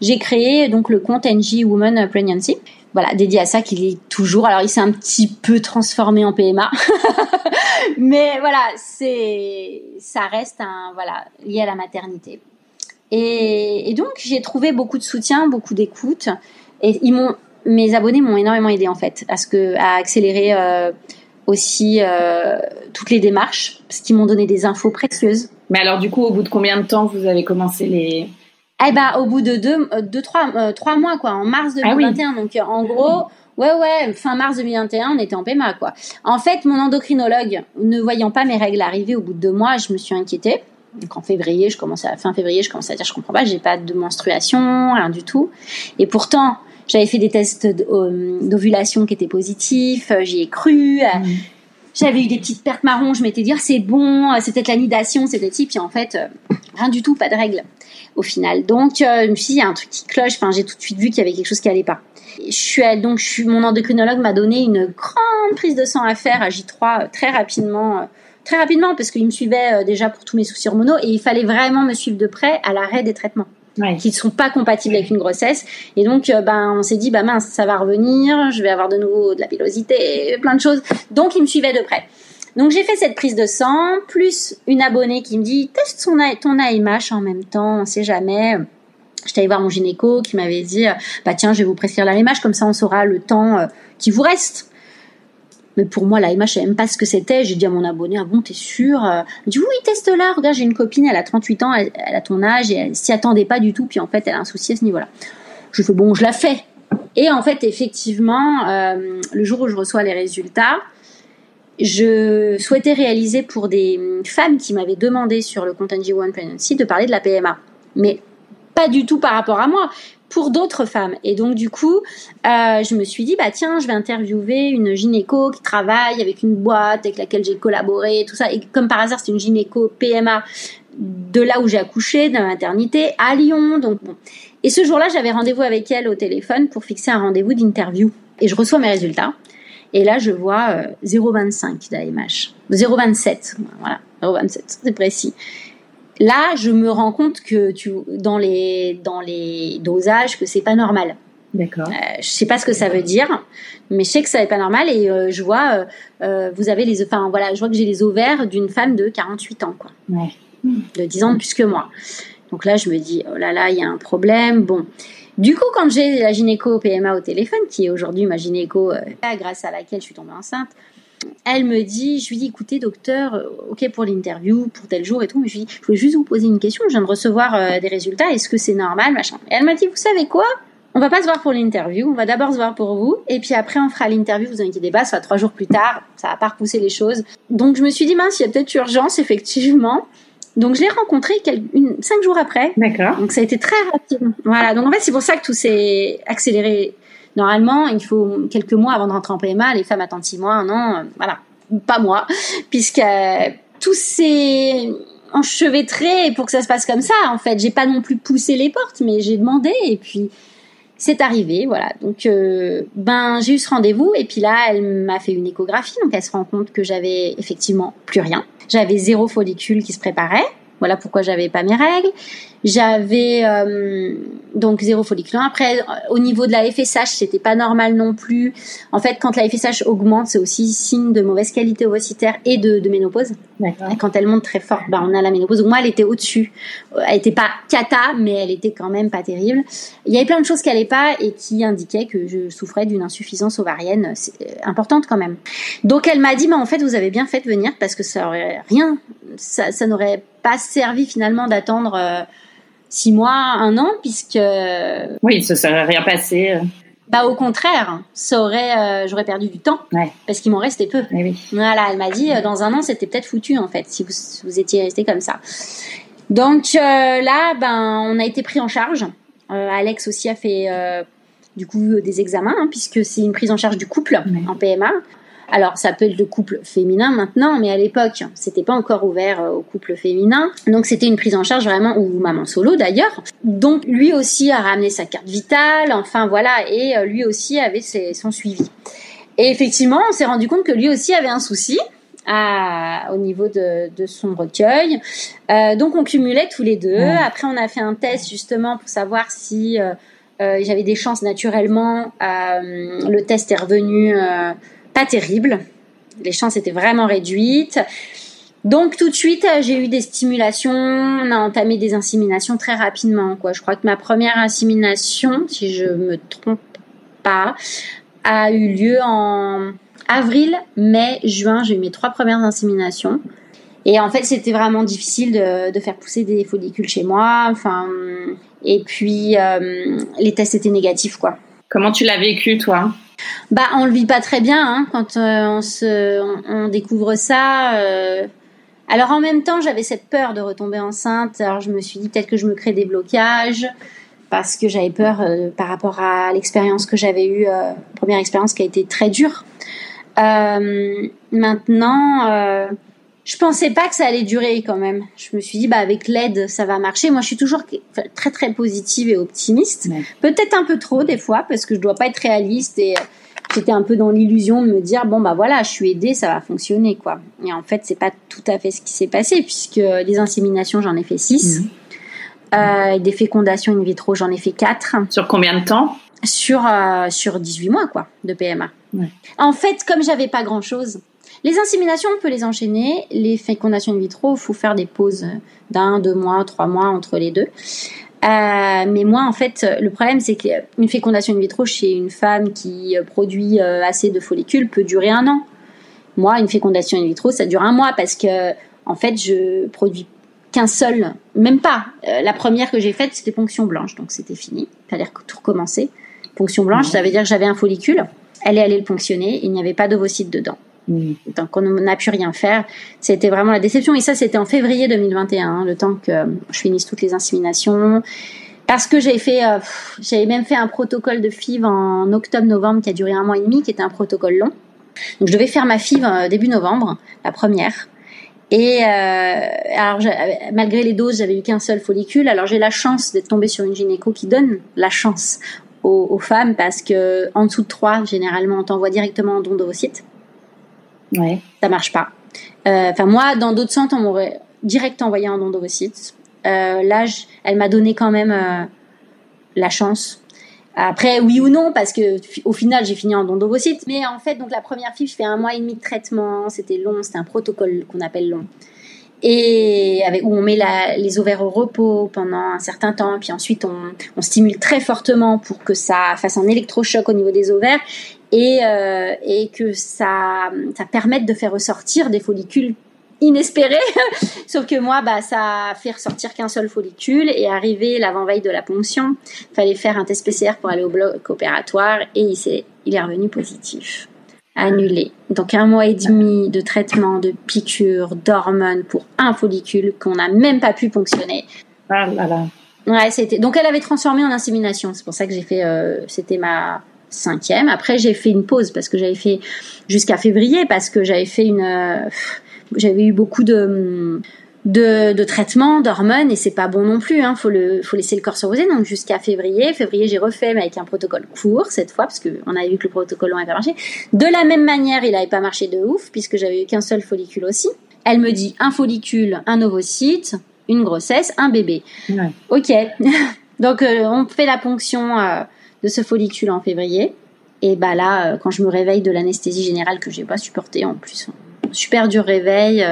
j'ai créé donc le compte NG Woman Pregnancy. Voilà, dédié à ça, qu'il est toujours. Alors, il s'est un petit peu transformé en PMA, mais voilà, c'est, ça reste un voilà lié à la maternité. Et, et donc, j'ai trouvé beaucoup de soutien, beaucoup d'écoute. Et ils m'ont, mes abonnés m'ont énormément aidé en fait à ce que, à accélérer euh, aussi euh, toutes les démarches, parce qu'ils m'ont donné des infos précieuses. Mais alors, du coup, au bout de combien de temps vous avez commencé les Eh ben, au bout de deux, euh, deux trois, euh, trois mois quoi, en mars Ah oui. 2021. Donc euh, en gros, ouais ouais, fin mars 2021, on était en PMA quoi. En fait, mon endocrinologue, ne voyant pas mes règles arriver au bout de deux mois, je me suis inquiétée. Donc en février, je commençais à fin février, je commençais à dire je comprends pas, j'ai pas de menstruation, rien du tout. Et pourtant, j'avais fait des tests euh, d'ovulation qui étaient positifs, euh, j'y ai cru. euh, J'avais eu des petites pertes marron, je m'étais dit ah, c'est bon, c'est peut-être la nidation, c'est peut-être ci, puis en fait rien du tout, pas de règles au final. Donc euh, je me suis dit il y a un truc qui cloche, enfin j'ai tout de suite vu qu'il y avait quelque chose qui allait pas. Je suis allée- donc je suis, mon endocrinologue m'a donné une grande prise de sang à faire à J3 euh, très rapidement, très rapidement parce qu'il me suivait déjà pour tous mes soucis hormonaux et il fallait vraiment me suivre de près à l'arrêt des traitements Qui ne sont pas compatibles avec une grossesse. Et donc, euh, ben, on s'est dit, bah mince, ça va revenir, je vais avoir de nouveau de la pilosité, plein de choses. Donc, il me suivait de près. Donc, j'ai fait cette prise de sang, plus une abonnée qui me dit, teste son, ton AMH en même temps, on sait jamais. J'étais allée voir mon gynéco qui m'avait dit, bah tiens, je vais vous prescrire l'AMH, comme ça on saura le temps euh, qui vous reste. Mais pour moi, l'AMH, je savais même pas ce que c'était. J'ai dit à mon abonné, ah bon, t'es sûr Elle me dit, oui, teste-la. Regarde, j'ai une copine, elle a 38 ans, elle, a ton âge et elle s'y attendait pas du tout. Puis en fait, elle a un souci à ce niveau-là. Je fais, bon, je la fais. Et en fait, effectivement, euh, le jour où je reçois les résultats, je souhaitais réaliser pour des femmes qui m'avaient demandé sur le compte NG1 Pregnancy de parler de la PMA. Mais pas du tout par rapport à moi, pour d'autres femmes. Et donc, du coup, euh, je me suis dit, bah tiens, je vais interviewer une gynéco qui travaille avec une boîte avec laquelle j'ai collaboré, tout ça. Et comme par hasard, c'est une gynéco PMA de là où j'ai accouché, de la maternité, à Lyon. Donc, bon. Et ce jour-là, j'avais rendez-vous avec elle au téléphone pour fixer un rendez-vous d'interview. Et je reçois mes résultats. Et là, je vois euh, 0,25 d'AMH. 0,27. Voilà, 0,27, c'est précis. Là, je me rends compte que tu, dans les, dans les dosages, que c'est pas normal. D'accord. Euh, je sais pas ce que ça veut dire, mais je sais que ça n'est pas normal et euh, je vois, euh, euh, vous avez les, enfin voilà, je vois que j'ai les ovaires d'une femme de 48 ans, quoi, Ouais. de 10 ans de plus que moi. Donc là, je me dis, oh là là, il y a un problème. Bon, du coup, quand j'ai la gynéco PMA au téléphone, qui est aujourd'hui ma gynéco, grâce à laquelle je suis tombée enceinte, elle me dit, je lui dis, écoutez, docteur, euh, ok pour l'interview, pour tel jour et tout, mais je lui dis, je voulais juste vous poser une question, je viens de recevoir euh, des résultats, est-ce que c'est normal, machin. Et elle m'a dit, vous savez quoi? On va pas se voir pour l'interview, on va d'abord se voir pour vous, et puis après on fera l'interview, vous inquiétez pas, ça sera trois jours plus tard, ça va pas repousser les choses. Donc je me suis dit, mince, il y a peut-être urgence, effectivement. Donc je l'ai rencontré quel- une, cinq jours après, D'accord. donc ça a été très rapide. Voilà, donc en fait c'est pour ça que tout s'est accéléré. Normalement, il faut quelques mois avant de rentrer en PMA, les femmes attendent six mois, un an, euh, voilà. Pas moi, puisque euh, tout s'est enchevêtré pour que ça se passe comme ça. En fait, j'ai pas non plus poussé les portes, mais j'ai demandé et puis c'est arrivé, voilà. Donc, euh, ben, j'ai eu ce rendez-vous et puis là, elle m'a fait une échographie, donc elle se rend compte que j'avais effectivement plus rien. J'avais zéro follicule qui se préparait. Voilà pourquoi j'avais pas mes règles. J'avais euh, donc zéro follicule. Après, euh, au niveau de la FSH, c'était pas normal non plus. En fait, quand la FSH augmente, c'est aussi signe de mauvaise qualité ovocytaire et de, de ménopause. Et quand elle monte très fort, ben, on a la ménopause. Donc moi, elle était au-dessus. Euh, Elle était pas cata, mais elle était quand même pas terrible. Il y avait plein de choses qui allaient pas et qui indiquaient que je souffrais d'une insuffisance ovarienne importante quand même. Donc elle m'a dit, bah, en fait, vous avez bien fait de venir parce que ça aurait rien, ça, ça n'aurait pas servi finalement d'attendre euh, six mois, un an, puisque Oui, ça serait rien passé. euh. bah au contraire, ça aurait, euh, j'aurais perdu du temps Ouais. parce qu'il m'en restait peu. Eh oui. Voilà, elle m'a dit euh, dans un an c'était peut-être foutu en fait si vous, vous étiez resté comme ça. Donc euh, là, ben on a été pris en charge. Euh, Alex aussi a fait euh, du coup des examens hein, puisque c'est une prise en charge du couple Ouais. en PMA. Alors ça peut être le couple féminin maintenant, mais à l'époque c'était pas encore ouvert euh, au couple féminin. Donc c'était une prise en charge vraiment ou maman solo d'ailleurs. Donc lui aussi a ramené sa carte vitale. Enfin voilà, et euh, lui aussi avait ses- son suivi. Et effectivement, on s'est rendu compte que lui aussi avait un souci à- au niveau de, de son recueil. Euh, donc on cumulait tous les deux. Ouais. Après, on a fait un test justement pour savoir si euh, euh, j'avais des chances naturellement. Euh, le test est revenu euh, pas terrible. Les chances étaient vraiment réduites. Donc tout de suite, j'ai eu des stimulations. On a entamé des inséminations très rapidement. Quoi. Je crois que ma première insémination, si je me trompe pas, a eu lieu en avril, mai, juin. J'ai eu mes trois premières inséminations. Et en fait, c'était vraiment difficile de, de, faire pousser des follicules chez moi. Enfin, et puis euh, les tests étaient négatifs, quoi. Comment tu l'as vécu, toi? Bah, on le vit pas très bien hein, quand euh, on se, on, découvre ça. Euh. Alors en même temps, j'avais cette peur de retomber enceinte. Alors je me suis dit peut-être que je me crée des blocages parce que j'avais peur euh, par rapport à l'expérience que j'avais eue, première expérience qui a été très dure. Maintenant, je pensais pas que ça allait durer quand même. Je me suis dit, bah avec l'aide, ça va marcher. Moi, je suis toujours très très positive et optimiste. Ouais. Peut-être un peu trop des fois parce que je dois pas être réaliste et j'étais un peu dans l'illusion de me dire bon bah voilà, je suis aidée, ça va fonctionner quoi. Et en fait, c'est pas tout à fait ce qui s'est passé puisque les inséminations, j'en ai fait six. Mmh. Euh, des fécondations in vitro, j'en ai fait 4. Sur combien de temps? Sur euh, sur 18 mois quoi de PMA. Ouais. En fait, comme j'avais pas grand-chose, les inséminations on peut les enchaîner, les fécondations in vitro, faut faire des pauses d'un, deux mois, trois mois entre les deux. Euh, mais moi, en fait, le problème, c'est qu'une fécondation in vitro chez une femme qui produit euh, assez de follicules peut durer un an. Moi, une fécondation in vitro, ça dure un mois parce que, en fait, je produis qu'un seul, même pas. Euh, la première que j'ai faite, c'était ponction blanche, donc c'était fini. Fallait tout recommencer. Ponction blanche, ça veut dire que j'avais un follicule. Elle est allée le ponctionner, il n'y avait pas d'ovocyte dedans. Mmh. Donc on n'a pu rien faire. C'était vraiment la déception. Et ça, c'était en février 2021, hein, le temps que je finisse toutes les inséminations. Parce que j'avais fait, euh, j'avais même fait un protocole de FIV en octobre-novembre qui a duré un mois et demi, qui était un protocole long. Donc je devais faire ma FIV euh, début novembre, la première. Et euh, alors, malgré les doses, j'avais eu qu'un seul follicule. Alors j'ai la chance d'être tombée sur une gynéco qui donne la chance aux, aux femmes parce que en dessous de 3, généralement, on t'envoie directement en don d'ovocytes. Ouais. Ça marche pas. Enfin, euh, moi, dans d'autres centres, on m'aurait direct envoyé en don d'ovocytes. Euh, là, elle m'a donné quand même euh, la chance. Après, oui ou non, parce que au final, j'ai fini en don d'ovocytes. Mais en fait, donc la première fille, je fais un mois et demi de traitement. C'était long, c'était un protocole qu'on appelle long. Et avec où on met les ovaires au repos pendant un certain temps, puis ensuite on, on stimule très fortement pour que ça fasse un électrochoc au niveau des ovaires et, euh, et que ça, ça permette de faire ressortir des follicules inespérés. Sauf que moi, bah, ça a fait ressortir qu'un seul follicule et arrivé l'avant-veille de la ponction, fallait faire un test PCR pour aller au bloc opératoire et il, est, il est revenu positif. Annulé. Donc un mois et demi de traitement, de piqûres, d'hormones pour un follicule qu'on n'a même pas pu ponctionner. Ah là là. Ouais, c'était. Donc elle avait transformé en insémination. C'est pour ça que j'ai fait. Euh, c'était ma cinquième. Après, j'ai fait une pause parce que j'avais fait jusqu'à février parce que j'avais fait une, euh, j'avais eu beaucoup de de, de traitements, d'hormones et c'est pas bon non plus. Hein. Faut le, faut laisser le corps se reposer. Donc jusqu'à février, février j'ai refait mais avec un protocole court cette fois parce que on avait vu que le protocole n'avait pas marché. De la même manière, il avait pas marché de ouf puisque j'avais eu qu'un seul follicule aussi. Elle me dit un follicule, un ovocyte, une grossesse, un bébé. Ouais. Ok. Donc euh, on fait la ponction. Euh, de ce follicule en février. Et bah là, quand je me réveille de l'anesthésie générale que j'ai pas supporté en plus, super dur réveil.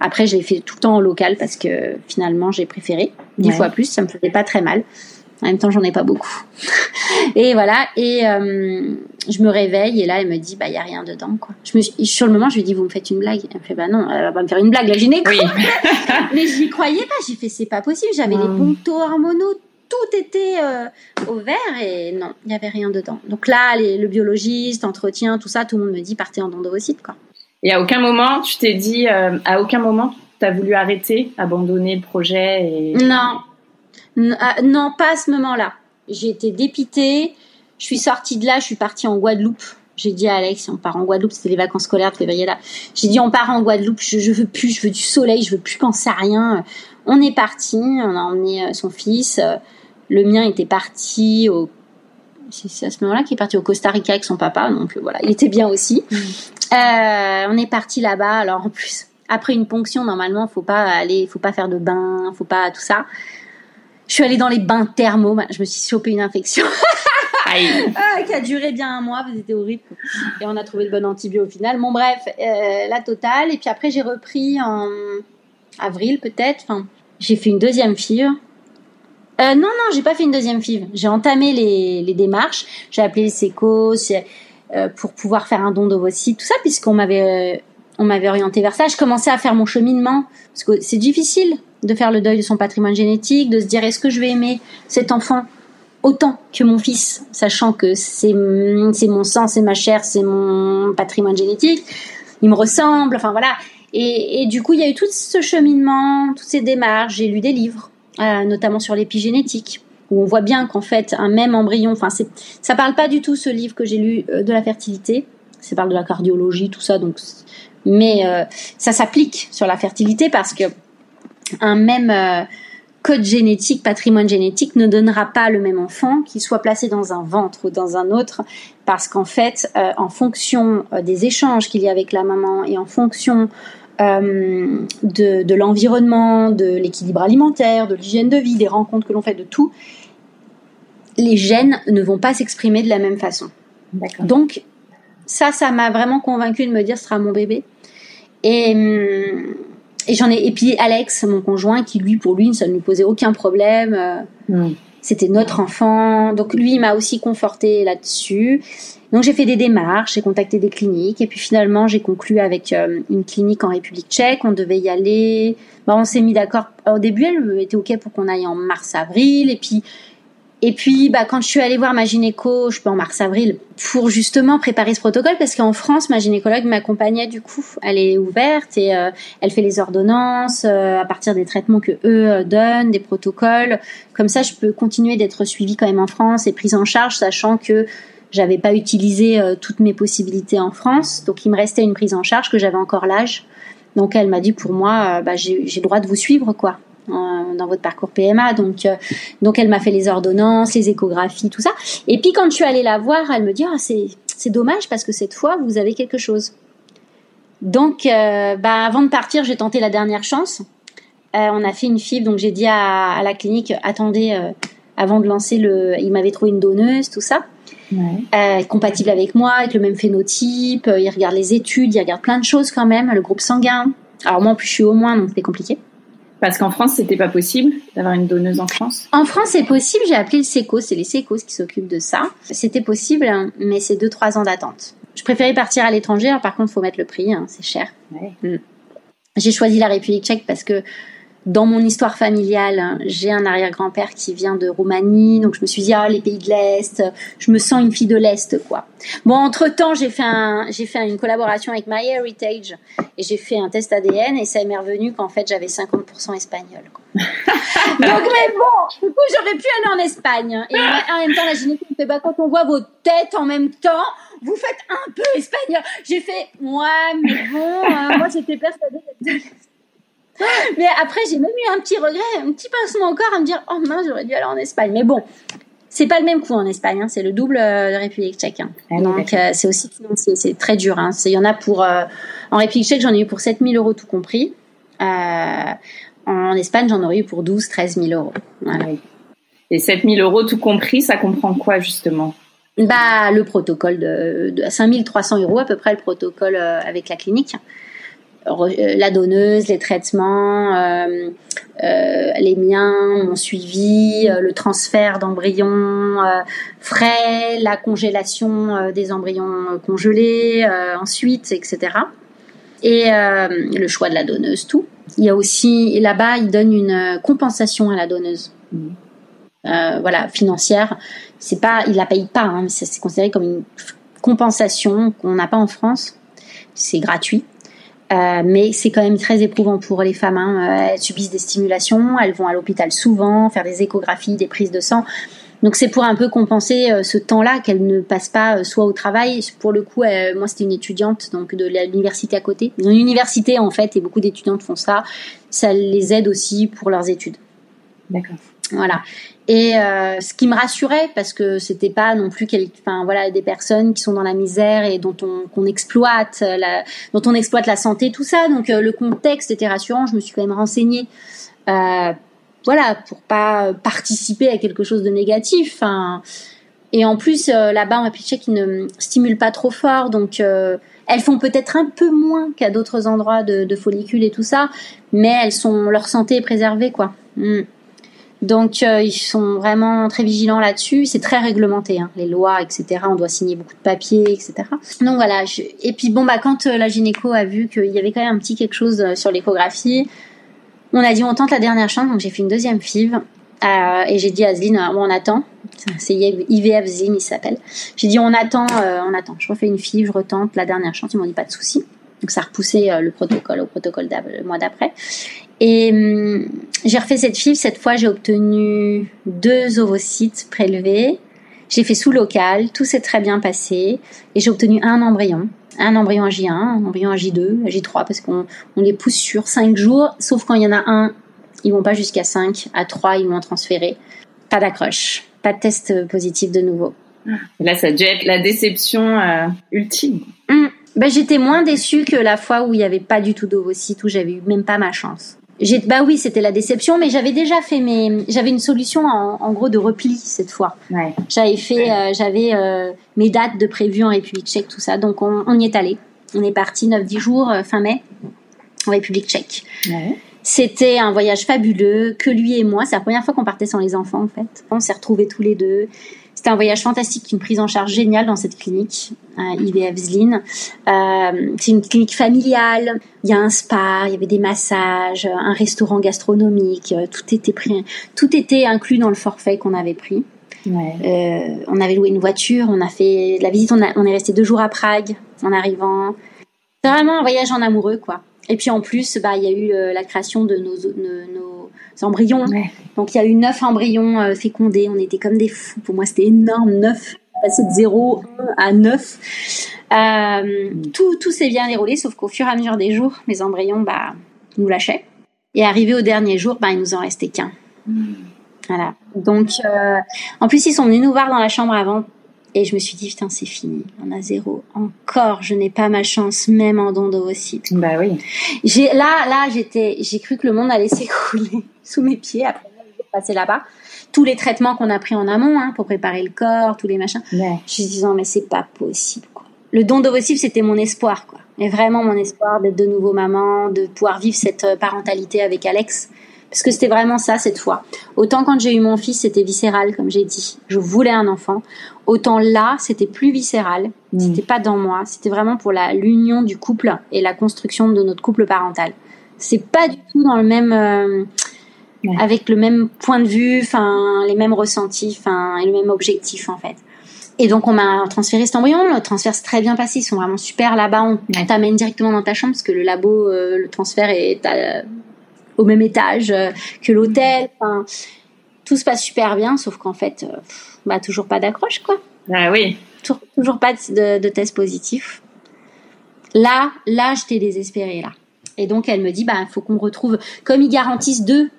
Après, j'ai fait tout le temps en local parce que finalement, j'ai préféré dix ouais. fois plus. Ça me faisait pas très mal. En même temps, j'en ai pas beaucoup. et voilà. Et euh, je me réveille et là, elle me dit, bah, il y a rien dedans, quoi. Je me sur le moment, je lui dis, vous me faites une blague. Elle me fait, bah non, elle va pas me faire une blague, la gynéco. Oui. Mais j'y croyais pas. J'ai fait, c'est pas possible. J'avais wow. les hormonaux tout était euh, au vert et non, il n'y avait rien dedans. Donc là, les, le biologiste, entretien, tout ça, tout le monde me dit partez en don d'ovocytes quoi. Et à aucun moment, tu t'es dit, euh, à aucun moment, tu as voulu arrêter, abandonner le projet et... Non, N euh, non, pas à ce moment-là. J'ai été dépitée. Je suis sortie de là, je suis partie en Guadeloupe. J'ai dit à Alex, on part en Guadeloupe, c'était les vacances scolaires de février là. J'ai dit, on part en Guadeloupe, je, je veux plus, je veux du soleil, je veux plus penser à rien. On est parti, on a emmené son fils. Le mien était parti au c'est à ce moment-là qu'il est parti au Costa Rica avec son papa, donc voilà, il était bien aussi. Euh, on est parti là-bas, alors en plus, après une ponction, normalement, faut pas aller, faut pas faire de bain, faut pas tout ça. Je suis allée dans les bains thermaux, je me suis chopé une infection. ah, qui a duré bien un mois, c'était horrible. Et on a trouvé le bon antibio au final. Bon bref, euh, la totale. Et puis après j'ai repris en avril peut-être. Enfin, j'ai fait une deuxième fille. Euh, non, non, j'ai pas fait une deuxième FIV. J'ai entamé les, démarches. J'ai appelé les SECO euh, pour pouvoir faire un don d'ovocytes, tout ça, puisqu'on m'avait, euh, on m'avait orienté vers ça. Je commençais à faire mon cheminement, parce que c'est difficile de faire le deuil de son patrimoine génétique, de se dire est-ce que je vais aimer cet enfant autant que mon fils, sachant que c'est, c'est mon sang, c'est ma chair, c'est mon patrimoine génétique. Il me ressemble, enfin voilà. Et, et du coup, il y a eu tout ce cheminement, toutes ces démarches. J'ai lu des livres euh, notamment sur l'épigénétique, où on voit bien qu'en fait un même embryon, enfin ça parle pas du tout ce livre que j'ai lu euh, de la fertilité, ça parle de la cardiologie, tout ça, donc mais euh, ça s'applique sur la fertilité parce que un même code génétique, patrimoine génétique ne donnera pas le même enfant qui soit placé dans un ventre ou dans un autre, parce qu'en fait, en fonction des échanges qu'il y a avec la maman et en fonction euh, de, de l'environnement, de l'équilibre alimentaire, de l'hygiène de vie, des rencontres que l'on fait, de tout, les gènes ne vont pas s'exprimer de la même façon. Donc, ça, ça m'a vraiment convaincu de me dire ce sera mon bébé. Et, hum, et j'en ai, et puis Alex, mon conjoint, qui lui, pour lui, ça ne lui posait aucun problème. Euh, hmm. C'était notre enfant. Donc lui, il m'a aussi conforté là-dessus. Donc j'ai fait des démarches, j'ai contacté des cliniques et puis finalement j'ai conclu avec euh, une clinique en République tchèque. On devait y aller. Bah, on s'est mis d'accord. Au début, elle était ok pour qu'on aille en mars-avril et puis et puis, bah, quand je suis allée voir ma gynéco, je peux en mars-avril, pour justement préparer ce protocole, parce qu'en France, ma gynécologue m'accompagnait du coup. Elle est ouverte et euh, elle fait les ordonnances euh, à partir des traitements que eux donnent, des protocoles. Comme ça, je peux continuer d'être suivie quand même en France et prise en charge, sachant que j'avais pas utilisé euh, toutes mes possibilités en France, donc il me restait une prise en charge que j'avais encore l'âge. Donc elle m'a dit pour moi, euh, bah, j'ai le droit de vous suivre quoi dans votre parcours PMA. Donc, euh, donc elle m'a fait les ordonnances, les échographies, tout ça. Et puis quand je suis allée la voir, elle me dit ah, c'est dommage parce que cette fois vous avez quelque chose. Donc bah avant de partir, j'ai tenté la dernière chance. on a fait une fibre, donc j'ai dit à, à, la clinique attendez avant de lancer le, il m'avait trouvé une donneuse, tout ça euh, compatible avec moi, avec le même phénotype. Euh, il regarde les études, il regarde plein de choses quand même, le groupe sanguin. Alors moi, en plus, je suis au moins, donc c'était compliqué. Parce qu'en France, c'était pas possible d'avoir une donneuse en France. En France, c'est possible. J'ai appelé le SECO, c'est les SECOS qui s'occupent de ça. C'était possible, hein, mais c'est 2-3 ans d'attente. Je préférais partir à l'étranger. par contre, faut mettre le prix, hein, c'est cher. Mm. J'ai choisi la République tchèque parce que dans mon histoire familiale, j'ai un arrière-grand-père qui vient de Roumanie, donc je me suis dit ah les pays de l'Est, je me sens une fille de l'Est quoi. Bon entre temps j'ai fait un, j'ai fait une collaboration avec MyHeritage et j'ai fait un test ADN et ça m'est revenu qu'en fait j'avais 50% espagnol. donc mais bon, du coup j'aurais pu aller en Espagne et en même temps la gynéco me fait bah quand on voit vos têtes en même temps, vous faites un peu espagnol. J'ai fait ouais mais bon, euh, moi j'étais persuadée mais après, j'ai même eu un petit regret, un petit pincement encore à me dire, oh mince, j'aurais dû aller en Espagne. Mais bon, c'est pas le même coût en Espagne, hein. c'est le double euh, de République tchèque. Hein. Ah Donc euh, c'est aussi financier, c'est très dur. Hein. Il y en a pour, euh, en République tchèque, j'en ai eu pour 7000 euros tout compris. en Espagne, j'en aurais eu pour 12, 13 000 euros. Voilà. Et 7000 euros tout compris, ça comprend quoi justement? Bah, le protocole de, de 5300 euros à peu près le protocole avec la clinique. Euh, la donneuse, les traitements, euh, euh, les miens, mon suivi, le transfert d'embryons frais, la congélation des embryons congelés ensuite, etc. Et le choix de la donneuse, tout. Il y a aussi là-bas, ils donnent une compensation à la donneuse. Mmh. voilà, financière. C'est pas, ils la payent pas, hein, mais c'est considéré comme une compensation qu'on n'a pas en France. C'est gratuit. Euh, mais c'est quand même très éprouvant pour les femmes. Hein. Euh, elles subissent des stimulations, elles vont à l'hôpital souvent, faire des échographies, des prises de sang. Donc c'est pour un peu compenser euh, ce temps-là qu'elles ne passent pas soit au travail. Pour le coup, moi c'était une étudiante donc de l'université à côté. Une université en fait et beaucoup d'étudiantes font ça. Ça les aide aussi pour leurs études. D'accord. Voilà. Et euh, ce qui me rassurait parce que c'était pas non plus enfin voilà des personnes qui sont dans la misère et dont on exploite la, dont on exploite la santé tout ça donc euh, le contexte était rassurant je me suis quand même renseignée euh, voilà pour pas participer à quelque chose de négatif et en plus euh, là-bas en République qui ne stimule pas trop fort donc elles font peut-être un peu moins qu'à d'autres endroits de, follicules et tout ça mais elles sont leur santé est préservée quoi. Hmm. Donc euh, ils sont vraiment très vigilants là-dessus. C'est très réglementé, hein, les lois, etc. On doit signer beaucoup de papiers, etc. Donc voilà. Et puis bon bah quand euh, la gynéco a vu qu'il y avait quand même un petit quelque chose euh, sur l'échographie, on a dit on tente la dernière chance. Donc j'ai fait une deuxième FIV. Et j'ai dit à Zline, on attend. C'est IVF Zline, il s'appelle. J'ai dit, on attend, on attend. Je refais une FIV, je retente la dernière chance. Ils m'ont dit, pas de souci. Donc ça a repoussé le protocole au protocole le mois d'après. Et hum, j'ai refait cette FIV. Cette fois, j'ai obtenu deux ovocytes prélevés. J'ai fait sous local. Tout s'est très bien passé. Et j'ai obtenu un embryon. Un embryon J1, un embryon J2, J3, parce qu'on on les pousse sur 5 jours. Sauf quand il y en a un, ils vont pas jusqu'à 5. À 3, ils vont transférer. Pas d'accroche. Pas de test positif de nouveau. Là, ça a dû être la déception euh, ultime. Hum. Ben, j'étais moins déçue que la fois où il n'y avait pas du tout d'ovocytes, où j'avais eu même pas ma chance bah oui, c'était la déception, mais j'avais déjà fait mes, j'avais une solution en, gros de repli cette fois. Ouais. J'avais fait, euh, j'avais euh, mes dates de prévues en République Tchèque, tout ça, donc on, y est allé. On est parti 9-10 jours euh, fin mai en République Tchèque. Ouais. C'était un voyage fabuleux, que lui et moi. C'est la première fois qu'on partait sans les enfants en fait. On s'est retrouvés tous les deux. C'était un voyage fantastique, une prise en charge géniale dans cette clinique, à IVF Zlin. Euh, c'est une clinique familiale. Il y a un spa, il y avait des massages, un restaurant gastronomique. Euh, tout était pris, tout était inclus dans le forfait qu'on avait pris. Ouais. Euh, on avait loué une voiture, on a fait la visite. On, on est resté deux jours à Prague en arrivant. C'est vraiment un voyage en amoureux, quoi. Et puis en plus, bah, il y a eu euh, la création de nos, nos, embryons. Donc il y a eu neuf embryons euh, fécondés. On était comme des fous. Pour moi, c'était énorme, neuf. Passer de 0 à 9. Euh, tout tout s'est bien déroulé, sauf qu'au fur et à mesure des jours, les embryons bah, nous lâchaient. Et arrivé au dernier jour, bah, il nous en restait qu'un. Hmm. Voilà. Donc, en plus, ils sont venus nous voir dans la chambre avant et je me suis dit, putain, c'est fini. On a zéro. Encore, je n'ai pas ma chance, même en don d'ovocytes. Bah oui. J'ai, là, là, j'étais, j'ai cru que le monde allait s'écrouler sous mes pieds après passer là-bas. Tous les traitements qu'on a pris en amont, hein, pour préparer le corps, tous les machins. Ouais. Je me disais, non, mais c'est pas possible, quoi. Le don d'ovocytes, c'était mon espoir, quoi. Et vraiment mon espoir d'être de nouveau maman, de pouvoir vivre cette euh, parentalité avec Alex parce que c'était vraiment ça cette fois. Autant quand j'ai eu mon fils, c'était viscéral, comme j'ai dit. Je voulais un enfant. Autant là, c'était plus viscéral. Mm. C'était pas dans moi. C'était vraiment pour la l'union du couple et la construction de notre couple parental. C'est pas du tout dans le même, euh, avec le même point de vue, enfin les mêmes ressentis, enfin et le même objectif en fait. Et donc on m'a transféré cet embryon. Le transfert s'est très bien passé. Ils sont vraiment super là-bas. On t'amène directement dans ta chambre parce que le labo, euh, le transfert est à, au même étage euh, que l'hôtel. Enfin, tout se passe super bien, sauf qu'en fait, euh, bah toujours pas d'accroche quoi. Ah oui. Toujours, pas de, de, test positif. Là, là, j'étais désespérée là. Et donc elle me dit, bah il faut qu'on retrouve, comme ils garantissent deux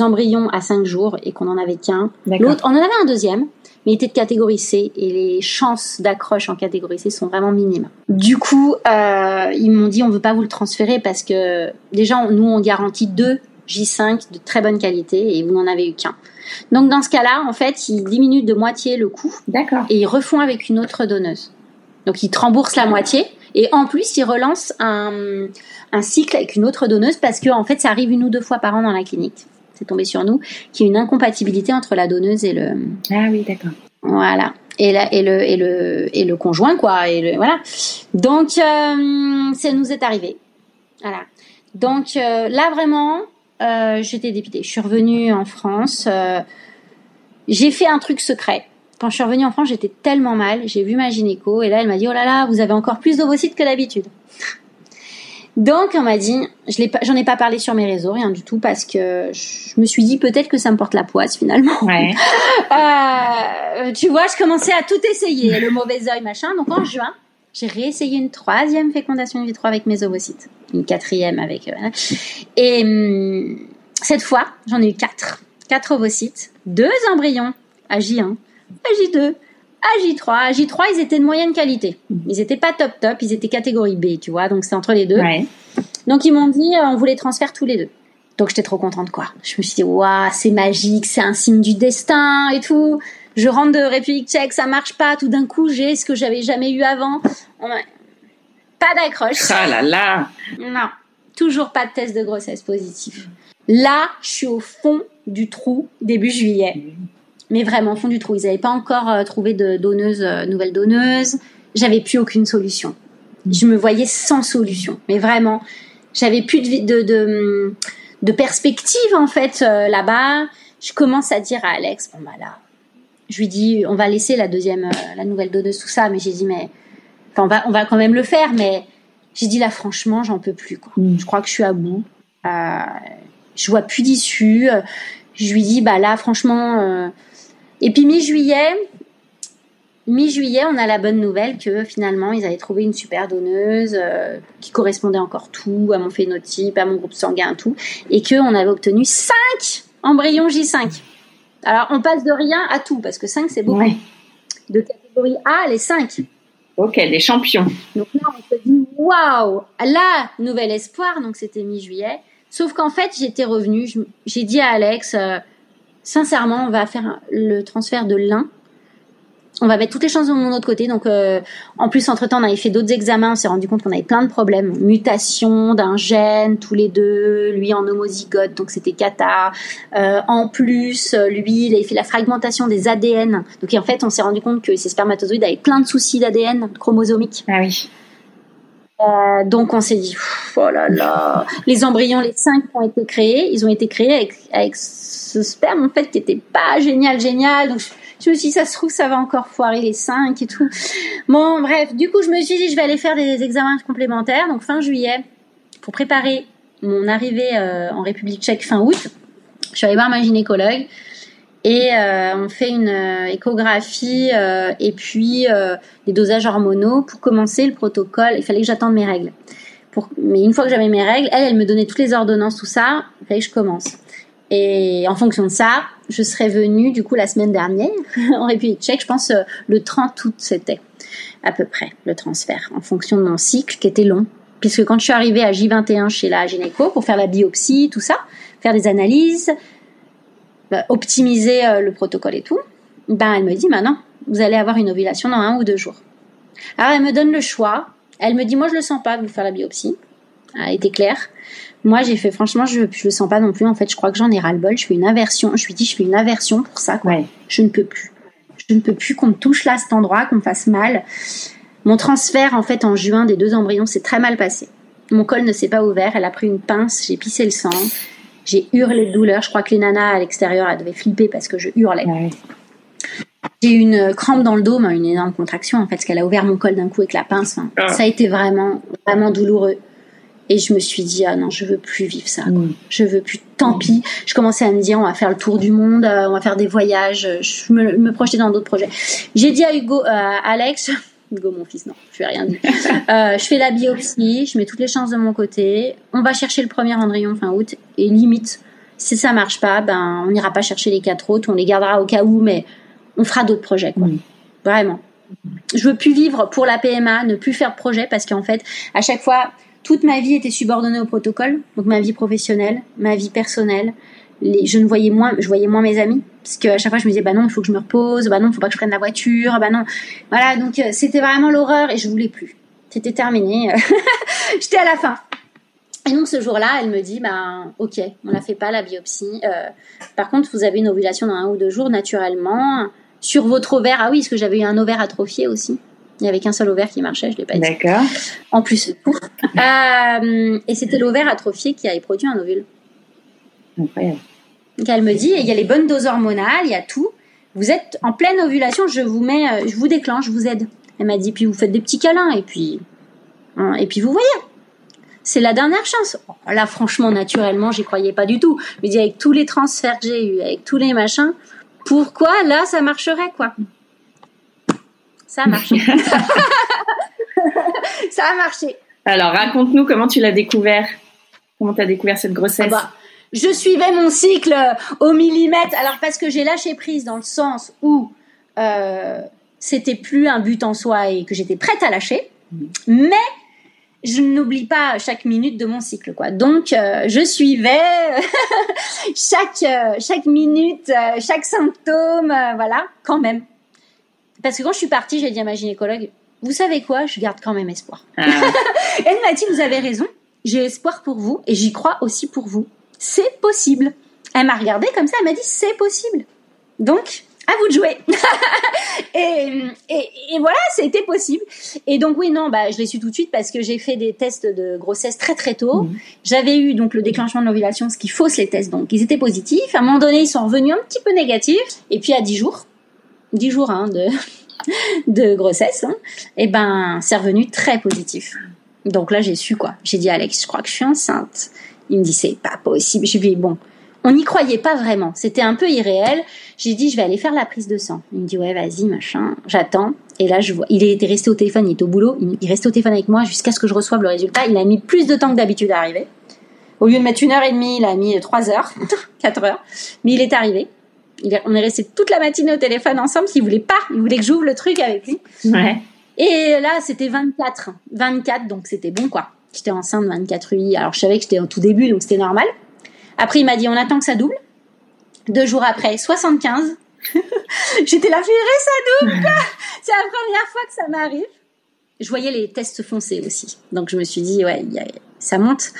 embryons à cinq jours et qu'on en avait qu'un. L'autre, on en avait un deuxième, mais il était de catégorie C et les chances d'accroche en catégorie C sont vraiment minimes. Du coup, euh, ils m'ont dit on veut pas vous le transférer parce que déjà nous on garantit deux J5 de très bonne qualité et vous n'en avez eu qu'un. Donc dans ce cas-là, en fait, ils diminuent de moitié le coût. Et ils refont avec une autre donneuse. Donc ils te remboursent la moitié et en plus ils relancent un, un cycle avec une autre donneuse parce que en fait ça arrive une ou deux fois par an dans la clinique c'est tombé sur nous, qu'il y a une incompatibilité entre la donneuse et le. Ah oui, d'accord. Voilà. Et, la, et, le, et, le, et le conjoint, quoi. Et le, voilà. Donc, euh, ça nous est arrivé. Voilà. Donc, euh, là, vraiment, euh, j'étais dépitée. Je suis revenue en France. j'ai fait un truc secret. Quand je suis revenue en France, j'étais tellement mal. J'ai vu ma gynéco et là, elle m'a dit, oh là là, vous avez encore plus d'ovocytes que d'habitude. Donc on m'a dit, je l'ai j'en ai pas parlé sur mes réseaux, rien du tout, parce que je me suis dit peut-être que ça me porte la poisse finalement. Ouais. euh, tu vois, je commençais à tout essayer, le mauvais œil, machin. Donc en juin, j'ai réessayé une troisième fécondation in vitro avec mes ovocytes, une quatrième avec. Euh, et hum, cette fois, j'en ai eu quatre, quatre ovocytes, deux embryons à J1, à J2, à J3. À J3, ils étaient de moyenne qualité. Ils étaient pas top top, ils étaient catégorie B, tu vois, donc c'est entre les deux. Donc ils m'ont dit, euh, on vous les transfère tous les deux. Donc j'étais trop contente, quoi. Je me suis dit, waouh, c'est magique, c'est un signe du destin et tout. Je rentre de République tchèque, ça marche pas. Tout d'un coup, j'ai ce que j'avais jamais eu avant. Pas d'accroche. Ah là là. Non, toujours pas de test de grossesse positif. Là, je suis au fond du trou début juillet. Mais vraiment au fond du trou. Ils n'avaient pas encore euh, trouvé de donneuse, euh, nouvelle donneuse. J'avais plus aucune solution. Je me voyais sans solution. Mais vraiment, j'avais plus de, de, de, de perspective en fait euh, là-bas. Je commence à dire à Alex, bon bah là, je lui dis, on va laisser la deuxième, euh, la nouvelle donneuse, tout ça. Mais j'ai dit, mais enfin, on va, on va quand même le faire. Mais j'ai dit là, franchement, j'en peux plus. Quoi. Mm. Je crois que je suis à bout. Je vois plus d'issue. Je lui dis, bah là, franchement. Et puis mi-juillet, mi-juillet, on a la bonne nouvelle que finalement, ils avaient trouvé une super donneuse euh, qui correspondait encore tout à mon phénotype, à mon groupe sanguin, tout, et que on avait obtenu 5 embryons J5. Alors, on passe de rien à tout parce que 5 c'est beaucoup. Ouais. De catégorie A, les 5. Ok, des champions. Donc là, on se dit waouh, là, nouvel espoir. Donc c'était mi-juillet. Sauf qu'en fait, j'étais revenue. J'ai dit à Alex, euh, sincèrement, on va faire le transfert de l'un. On va mettre toutes les chances de mon autre côté. Donc, euh, en plus, entre temps, on avait fait d'autres examens. On s'est rendu compte qu'on avait plein de problèmes. Mutation d'un gène, tous les deux. Lui en homozygote, donc c'était cata. Euh, en plus, euh, lui, il avait fait la fragmentation des ADN. Donc, en fait, on s'est rendu compte que ces spermatozoïdes avaient plein de soucis d'ADN chromosomiques. Ah oui. Euh, donc on s'est dit, oh là là, les embryons, les cinq qui ont été créés, ils ont été créés avec, avec ce sperme en fait qui était pas génial, génial. Donc je, me suis dit, ça se trouve, ça va encore foirer les cinq et tout. Bon, bref, du coup je me suis dit, je vais aller faire des examens complémentaires. Donc fin juillet, pour préparer mon arrivée euh, en République tchèque fin août, je suis allée voir ma gynécologue et euh, on fait une euh, échographie et puis des dosages hormonaux pour commencer le protocole. Il fallait que j'attende mes règles. Mais une fois que j'avais mes règles, elle, elle me donnait toutes les ordonnances, tout ça. Il fallait que je commence. Et en fonction de ça, je serais venue du coup la semaine dernière en République tchèque. Je pense euh, le 30 août c'était à peu près le transfert en fonction de mon cycle qui était long. Puisque quand je suis arrivée à J21 chez la gynéco pour faire la biopsie, tout ça, faire des analyses, bah, optimiser euh, le protocole et tout, ben elle me dit maintenant vous allez avoir une ovulation dans un ou deux jours. Alors elle me donne le choix. Elle me dit moi je le sens pas vous faire la biopsie. Elle a été claire. Moi j'ai fait franchement je je le sens pas non plus. En fait je crois que j'en ai ras le bol. Je fais une aversion. Je lui dis je fais une aversion pour ça. Quoi. Ouais. Je ne peux plus. Je ne peux plus qu'on me touche là cet endroit, qu'on me fasse mal. Mon transfert en fait en juin des deux embryons s'est très mal passé. Mon col ne s'est pas ouvert. Elle a pris une pince. J'ai pissé le sang. J'ai hurlé de douleur. Je crois que les nanas à l'extérieur, elles devaient flipper parce que je hurlais. Ouais. J'ai eu une crampe dans le dos, mais une énorme contraction en fait, parce qu'elle a ouvert mon col d'un coup avec la pince. Enfin, Ah. Ça a été vraiment, vraiment douloureux. Et je me suis dit, ah non, je veux plus vivre ça. quoi. Mm. Je veux plus. Tant pis. Je commençais à me dire, on va faire le tour du monde, euh, on va faire des voyages. Je me, me projetais dans d'autres projets. J'ai dit à Hugo, euh, à Alex, Hugo mon fils, non, je vais rien dire. Euh, je fais la biopsie, je mets toutes les chances de mon côté. On va chercher le premier embryon fin août. Et limite, si ça marche pas, ben on n'ira pas chercher les quatre autres, on les gardera au cas où, mais on fera d'autres projets, quoi. Mm. Vraiment. Je veux plus vivre pour la PMA, ne plus faire de projet parce qu'en fait, à chaque fois, toute ma vie était subordonnée au protocole, donc ma vie professionnelle, ma vie personnelle. Je ne voyais moins, je voyais moins mes amis parce qu'à chaque fois je me disais bah non, il faut que je me repose, bah non, il faut pas que je prenne la voiture, bah non, voilà. Donc euh, c'était vraiment l'horreur et je voulais plus. C'était terminé. J'étais à la fin. Et donc ce jour-là, elle me dit, bah, ok, on la fait pas la biopsie. Euh, par contre, vous avez une ovulation dans un ou deux jours naturellement sur votre ovaire. Ah oui, parce que j'avais eu un ovaire atrophié aussi. Il y avait qu'un seul ovaire qui marchait, je l'ai pas dit. D'accord. En plus, Euh, et c'était l'ovaire atrophié qui avait produit un ovule. Incroyable. Donc elle me dit, il y a les bonnes doses hormonales, il y a tout. Vous êtes en pleine ovulation, je vous mets, euh, je vous déclenche, je vous aide. Elle m'a dit, puis vous faites des petits câlins et puis, hein, et puis vous voyez. C'est la dernière chance. Là, franchement, naturellement, j'y croyais pas du tout. Je me dis, avec tous les transferts que j'ai eu, avec tous les machins, pourquoi là, ça marcherait, quoi? Ça a marché. ça a marché. Alors, raconte-nous comment tu l'as découvert. Comment tu as découvert cette grossesse Ah bah, je suivais mon cycle au millimètre. Alors parce que j'ai lâché prise dans le sens où euh, c'était plus un but en soi et que j'étais prête à lâcher, mais je n'oublie pas chaque minute de mon cycle, quoi. Donc euh, je suivais chaque euh, chaque minute, euh, chaque symptôme, euh, voilà, quand même. Parce que quand je suis partie, j'ai dit à ma gynécologue, vous savez quoi, je garde quand même espoir. Ah, Elle m'a dit, vous avez raison, j'ai espoir pour vous et j'y crois aussi pour vous. C'est possible. Elle m'a regardée comme ça, elle m'a dit c'est possible. Donc, à vous de jouer. et, et, et, voilà, c'était possible. Et donc oui, non, bah je l'ai su tout de suite parce que j'ai fait des tests de grossesse très très tôt. Mhm. J'avais eu donc le déclenchement de l'ovulation, ce qui fausse les tests, donc ils étaient positifs. À un moment donné, ils sont revenus un petit peu négatifs. Et puis à 10 jours, 10 jours hein, de grossesse, hein, et eh ben c'est revenu très positif. Donc là, j'ai su quoi. J'ai dit Alex, je crois que je suis enceinte. Il me dit c'est pas possible. J'ai dit bon, on n'y croyait pas vraiment. C'était un peu irréel. J'ai dit, je vais aller faire la prise de sang. Il me dit, ouais, vas-y, machin. J'attends. Et là, je vois, il était resté au téléphone, il était au boulot. Il restait au téléphone avec moi jusqu'à ce que je reçoive le résultat. Il a mis plus de temps que d'habitude à arriver. Au lieu de mettre une heure et demie, il a mis trois heures, quatre heures. Mais il est arrivé. On est resté toute la matinée au téléphone ensemble qu'il voulait pas. Il voulait que j'ouvre le truc avec lui. Ouais. Et là, c'était 24. 24, donc c'était bon, quoi. J'étais enceinte 24 UI. Alors, je savais que j'étais au tout début, donc c'était normal. Après, il m'a dit, on attend que ça double. Deux jours après, 75. J'étais là, purée, ça double, C'est la première fois que ça m'arrive. Je voyais les tests foncer aussi. Donc, je me suis dit, ouais, ça monte.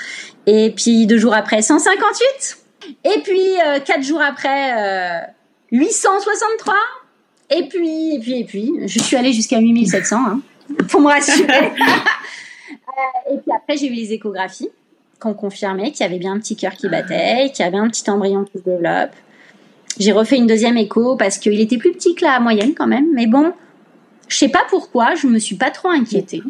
Et puis, deux jours après, 158. Et puis, euh, quatre jours après, 863. Euh, et puis, et puis, et puis, je suis allée jusqu'à 8700, hein, pour me rassurer. Euh, et puis après, j'ai eu les échographies qu'on confirmait qu'il y avait bien un petit cœur qui battait, qu'il y avait un petit embryon qui se développe. J'ai refait une deuxième écho parce qu'il était plus petit que la moyenne quand même. Mais bon, je sais pas pourquoi, je me suis pas trop inquiétée.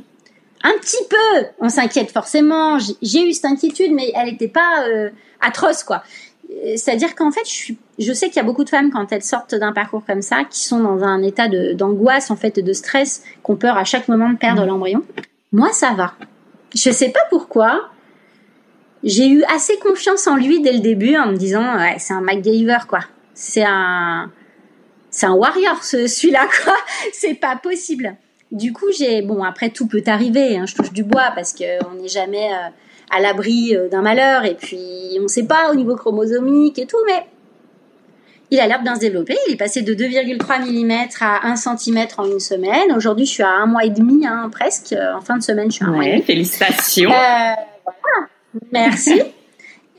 Un petit peu, on s'inquiète forcément. J'ai eu cette inquiétude, mais elle n'était pas euh, atroce, quoi. C'est-à-dire qu'en fait, je, je sais qu'il y a beaucoup de femmes quand elles sortent d'un parcours comme ça, qui sont dans un état d'angoisse, en fait, de stress, qu'on peur à chaque moment de perdre mmh. l'embryon. Moi, ça va. Je sais pas pourquoi j'ai eu assez confiance en lui dès le début en me disant ouais, c'est un MacGyver quoi. C'est un c'est un warrior ce celui-là quoi. c'est pas possible. Du coup, j'ai bon après tout peut arriver, hein, je touche du bois parce que on n'est jamais euh, à l'abri euh, d'un malheur et puis on sait pas au niveau chromosomique et tout mais il a l'air bien se développer. Il est passé de 2,3 mm à 1 cm en une semaine. Aujourd'hui, je suis à un mois et demi, hein, presque. En fin de semaine, je suis à un mois et demi. Félicitations. Euh, voilà. Merci.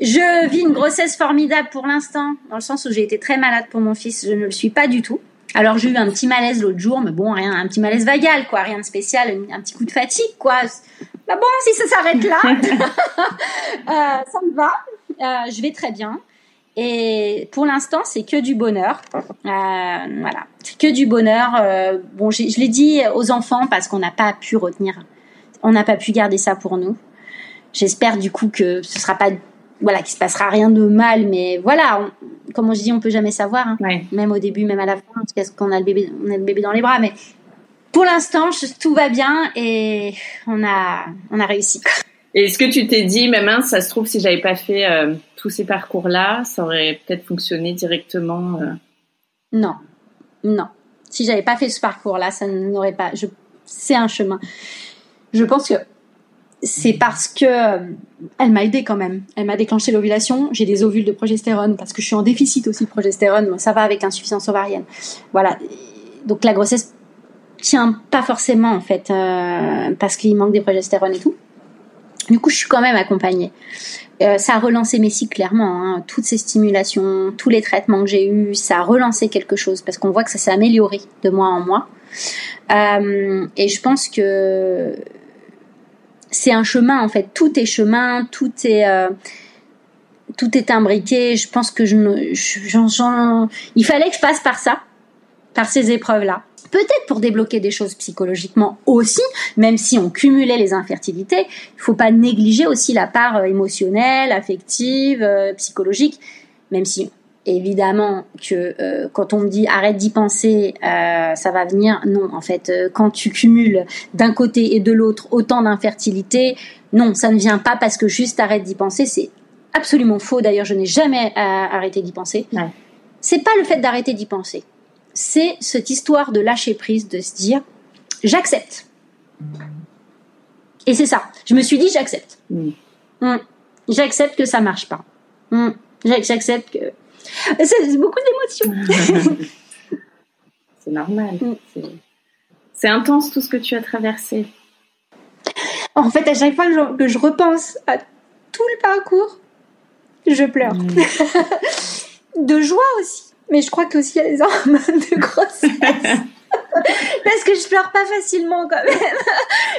Je vis une grossesse formidable pour l'instant, dans le sens où j'ai été très malade pour mon fils. Je ne le suis pas du tout. Alors j'ai eu un petit malaise l'autre jour, mais bon, rien, un petit malaise vagal, quoi, rien de spécial, un petit coup de fatigue, quoi. Bah bon, si ça s'arrête là, euh, ça me va. Euh, je vais très bien. Et pour l'instant, c'est que du bonheur. Euh, voilà, que du bonheur. Euh, bon, je l'ai dit aux enfants parce qu'on n'a pas pu retenir, on n'a pas pu garder ça pour nous. J'espère du coup que ce sera pas voilà qu'il se passera rien de mal mais voilà comme je dis on peut jamais savoir hein. même au début même à la fin parce qu'on a le bébé on a le bébé dans les bras mais pour l'instant tout va bien et on a on a réussi et est-ce que tu t'es dit hein, ça se trouve si j'avais pas fait euh, tous ces parcours là ça aurait peut-être fonctionné directement euh? non non si j'avais pas fait ce parcours là ça n'aurait pas je c'est un chemin je pense que c'est parce que euh, elle m'a aidé quand même. Elle m'a déclenché l'ovulation. J'ai des ovules de progestérone parce que je suis en déficit aussi de progestérone. Ça va avec l'insuffisance ovarienne. Voilà. Donc la grossesse tient pas forcément en fait euh, parce qu'il manque des progestérones et tout. Du coup, je suis quand même accompagnée. Euh, ça a relancé mes cycles clairement. Hein. Toutes ces stimulations, tous les traitements que j'ai eus, ça a relancé quelque chose parce qu'on voit que ça s'est amélioré de mois en mois. Euh, et je pense que c'est un chemin en fait. Tout est chemin, tout est euh, tout est imbriqué. Je pense que je, il fallait que je passe par ça, par ces épreuves-là. Peut-être pour débloquer des choses psychologiquement aussi, même si on cumulait les infertilités, il faut pas négliger aussi la part euh, émotionnelle, affective, euh, psychologique, même si évidemment que euh, quand on me dit arrête d'y penser, euh, ça va venir. Non, en fait, euh, quand tu cumules d'un côté et de l'autre autant d'infertilité, non, ça ne vient pas parce que juste arrête d'y penser. C'est absolument faux. D'ailleurs, je n'ai jamais arrêté d'y penser. Ouais. C'est pas le fait d'arrêter d'y penser. C'est cette histoire de lâcher prise, de se dire j'accepte. Et c'est ça. Je me suis dit j'accepte. Mm. Mm. J'accepte que ça marche pas. Mm. J'accepte que c'est beaucoup d'émotions. c'est normal. C'est intense tout ce que tu as traversé. En fait, à chaque fois que je, repense à tout le parcours, je pleure. De joie aussi. Mais je crois qu'aussi a les hormones de grossesse. Parce que je pleure pas facilement quand même.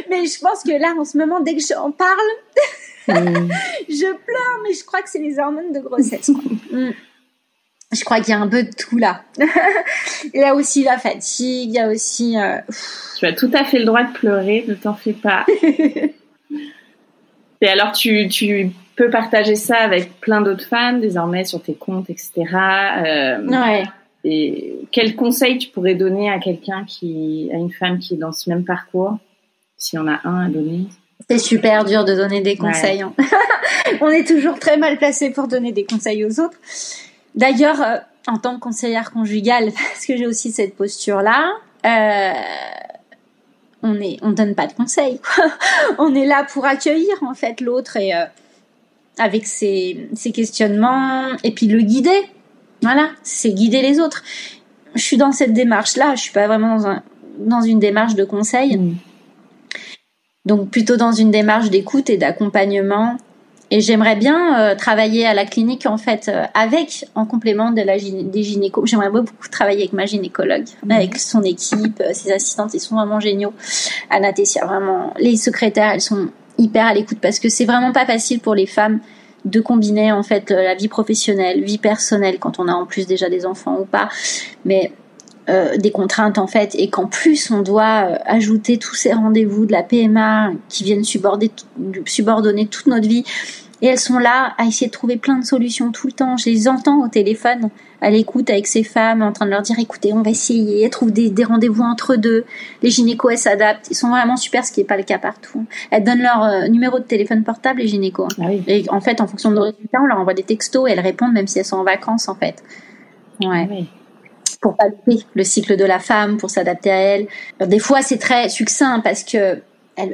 Mais je pense que là, en ce moment, dès que j'en parle, mm. je pleure, mais je crois que c'est les hormones de grossesse. Mm. Je crois qu'il y a un peu de tout là. il y a aussi la fatigue, il y a aussi... Euh, tu as tout à fait le droit de pleurer, ne t'en fais pas. Et alors, tu, tu peux partager ça avec plein d'autres femmes désormais sur tes comptes, etc. Euh, ouais. Et quel conseil tu pourrais donner à quelqu'un qui, à une femme qui est dans ce même parcours, s'il y en a un à donner? C'est super dur de donner des conseils. Hein. On est toujours très mal placé pour donner des conseils aux autres. D'ailleurs, euh, en tant que conseillère conjugale, parce que j'ai aussi cette posture-là, euh, on est, on donne pas de conseils. on est là pour accueillir en fait l'autre et euh, avec ses, ses questionnements et puis le guider voilà, c'est guider les autres. Je suis dans cette démarche-là, je suis pas vraiment dans, un, dans une démarche de conseil. Mm. Donc plutôt dans une démarche d'écoute et d'accompagnement. Et j'aimerais bien euh, travailler à la clinique en fait euh, avec, en complément de la des gynécos. J'aimerais beaucoup travailler avec ma gynécologue, mm. avec son équipe, euh, ses assistantes, ils sont vraiment géniaux. Anna Tessia, vraiment, les secrétaires, elles sont hyper à l'écoute parce que c'est vraiment pas facile pour les femmes de combiner en fait la vie professionnelle, vie personnelle quand on a en plus déjà des enfants ou pas, mais euh, des contraintes en fait et qu'en plus on doit euh, ajouter tous ces rendez-vous de la PMA qui viennent subordonner toute notre vie et elles sont là à essayer de trouver plein de solutions tout le temps. Je les entends au téléphone, à l'écoute avec ces femmes, en train de leur dire écoutez, on va essayer. Elles trouvent des, rendez-vous entre deux. Les gynécos, elles s'adaptent. Ils sont vraiment super, ce qui n'est pas le cas partout. Elles donnent leur euh, numéro de téléphone portable, les gynécos. Ah et en fait, en fonction de nos résultats, on leur envoie des textos et elles répondent même si elles sont en vacances, en fait. Ouais. Ah pour pas louper le cycle de la femme, pour s'adapter à elle. Des fois, c'est très succinct parce que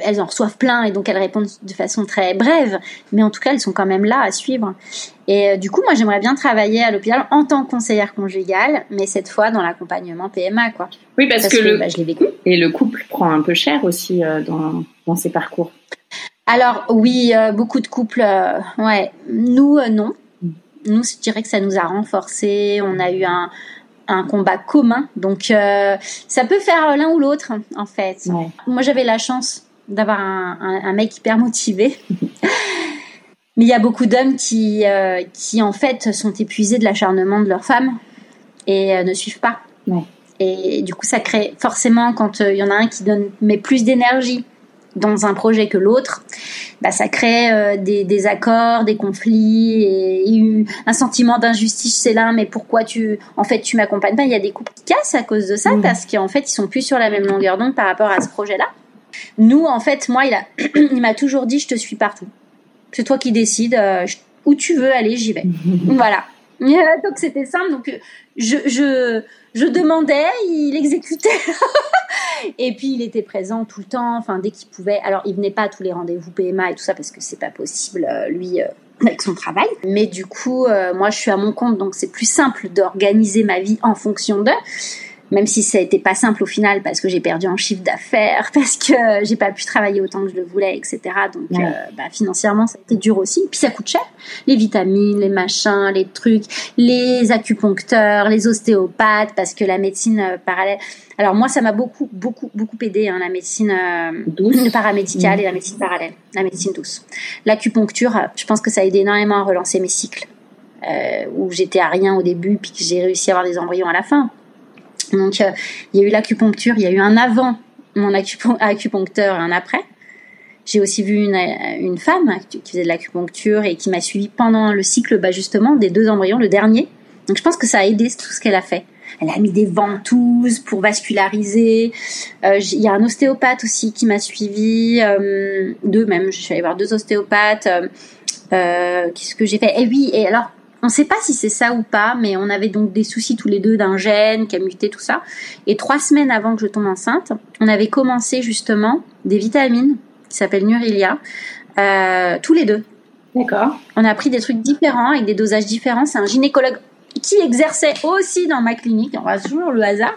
elles, en reçoivent plein et donc elles répondent de façon très brève, mais en tout cas elles sont quand même là à suivre. Et euh, du coup, moi j'aimerais bien travailler à l'hôpital en tant que conseillère conjugale, mais cette fois dans l'accompagnement PMA, quoi. Oui, parce, que, le bah, je vécu. et le couple prend un peu cher aussi euh, dans, dans ces parcours. Alors oui, euh, beaucoup de couples, ouais. Nous non. Nous, je dirais que ça nous a renforcés. On a eu un, un combat commun. Donc ça peut faire l'un ou l'autre en fait. Moi j'avais la chance d'avoir un, mec hyper motivé. Mais il y a beaucoup d'hommes qui, euh, qui, en fait, sont épuisés de l'acharnement de leur femme et euh, ne suivent pas. Et du coup, ça crée forcément, quand euh, il y en a un qui donne met plus d'énergie dans un projet que l'autre, bah, ça crée des, des, accords, des conflits et, un sentiment d'injustice c'est l'un, mais pourquoi tu, en fait, tu m'accompagnes pas? Il y a des couples qui cassent à cause de ça parce qu'en fait, ils sont plus sur la même longueur d'onde par rapport à ce projet-là. Nous, en fait, moi, il a, il m'a toujours dit, je te suis partout. C'est toi qui décides. Euh, où tu veux aller, j'y vais. voilà. Donc c'était simple. Donc je, je, je demandais, il exécutait. et puis il était présent tout le temps. Enfin dès qu'il pouvait. Alors il venait pas à tous les rendez-vous PMA et tout ça parce que c'est pas possible euh, lui. Euh, avec son travail. Mais du coup, moi, je suis à mon compte, donc c'est plus simple d'organiser ma vie en fonction d'eux même si ça été pas simple au final parce que j'ai perdu en chiffre d'affaires, parce que j'ai pas pu travailler autant que je le voulais, etc. Donc euh, bah, financièrement, ça a été dur aussi. Puis ça coûte cher. Les vitamines, les machins, les trucs, les acupuncteurs, les ostéopathes, parce que la médecine euh, parallèle. Alors moi, ça m'a beaucoup, beaucoup, beaucoup aidé, hein, la médecine euh, paramédicale et la médecine parallèle, la médecine douce. L'acupuncture, je pense que ça a aidé énormément à relancer mes cycles. où j'étais à rien au début, puis que j'ai réussi à avoir des embryons à la fin. Donc, euh, il y a eu l'acupuncture, il y a eu un avant mon acupuncteur et un après. J'ai aussi vu une, une, femme qui faisait de l'acupuncture et qui m'a suivi pendant le cycle bah, justement des deux embryons, le dernier. Donc je pense que ça a aidé tout ce qu'elle a fait. Elle a mis des ventouses pour vasculariser. Euh, il y a un ostéopathe aussi qui m'a suivi, euh, deux même. Je suis allée voir deux ostéopathes. Euh, Qu'est-ce que j'ai fait? Eh oui, et alors on ne sait pas si c'est ça ou pas, mais on avait donc des soucis tous les deux d'un gène qui a muté, tout ça. Et trois semaines avant que je tombe enceinte, on avait commencé justement des vitamines qui s'appellent Nurilia, euh, tous les deux. D'accord. On a pris des trucs différents avec des dosages différents. C'est un gynécologue qui exerçait aussi dans ma clinique, on va toujours le hasard,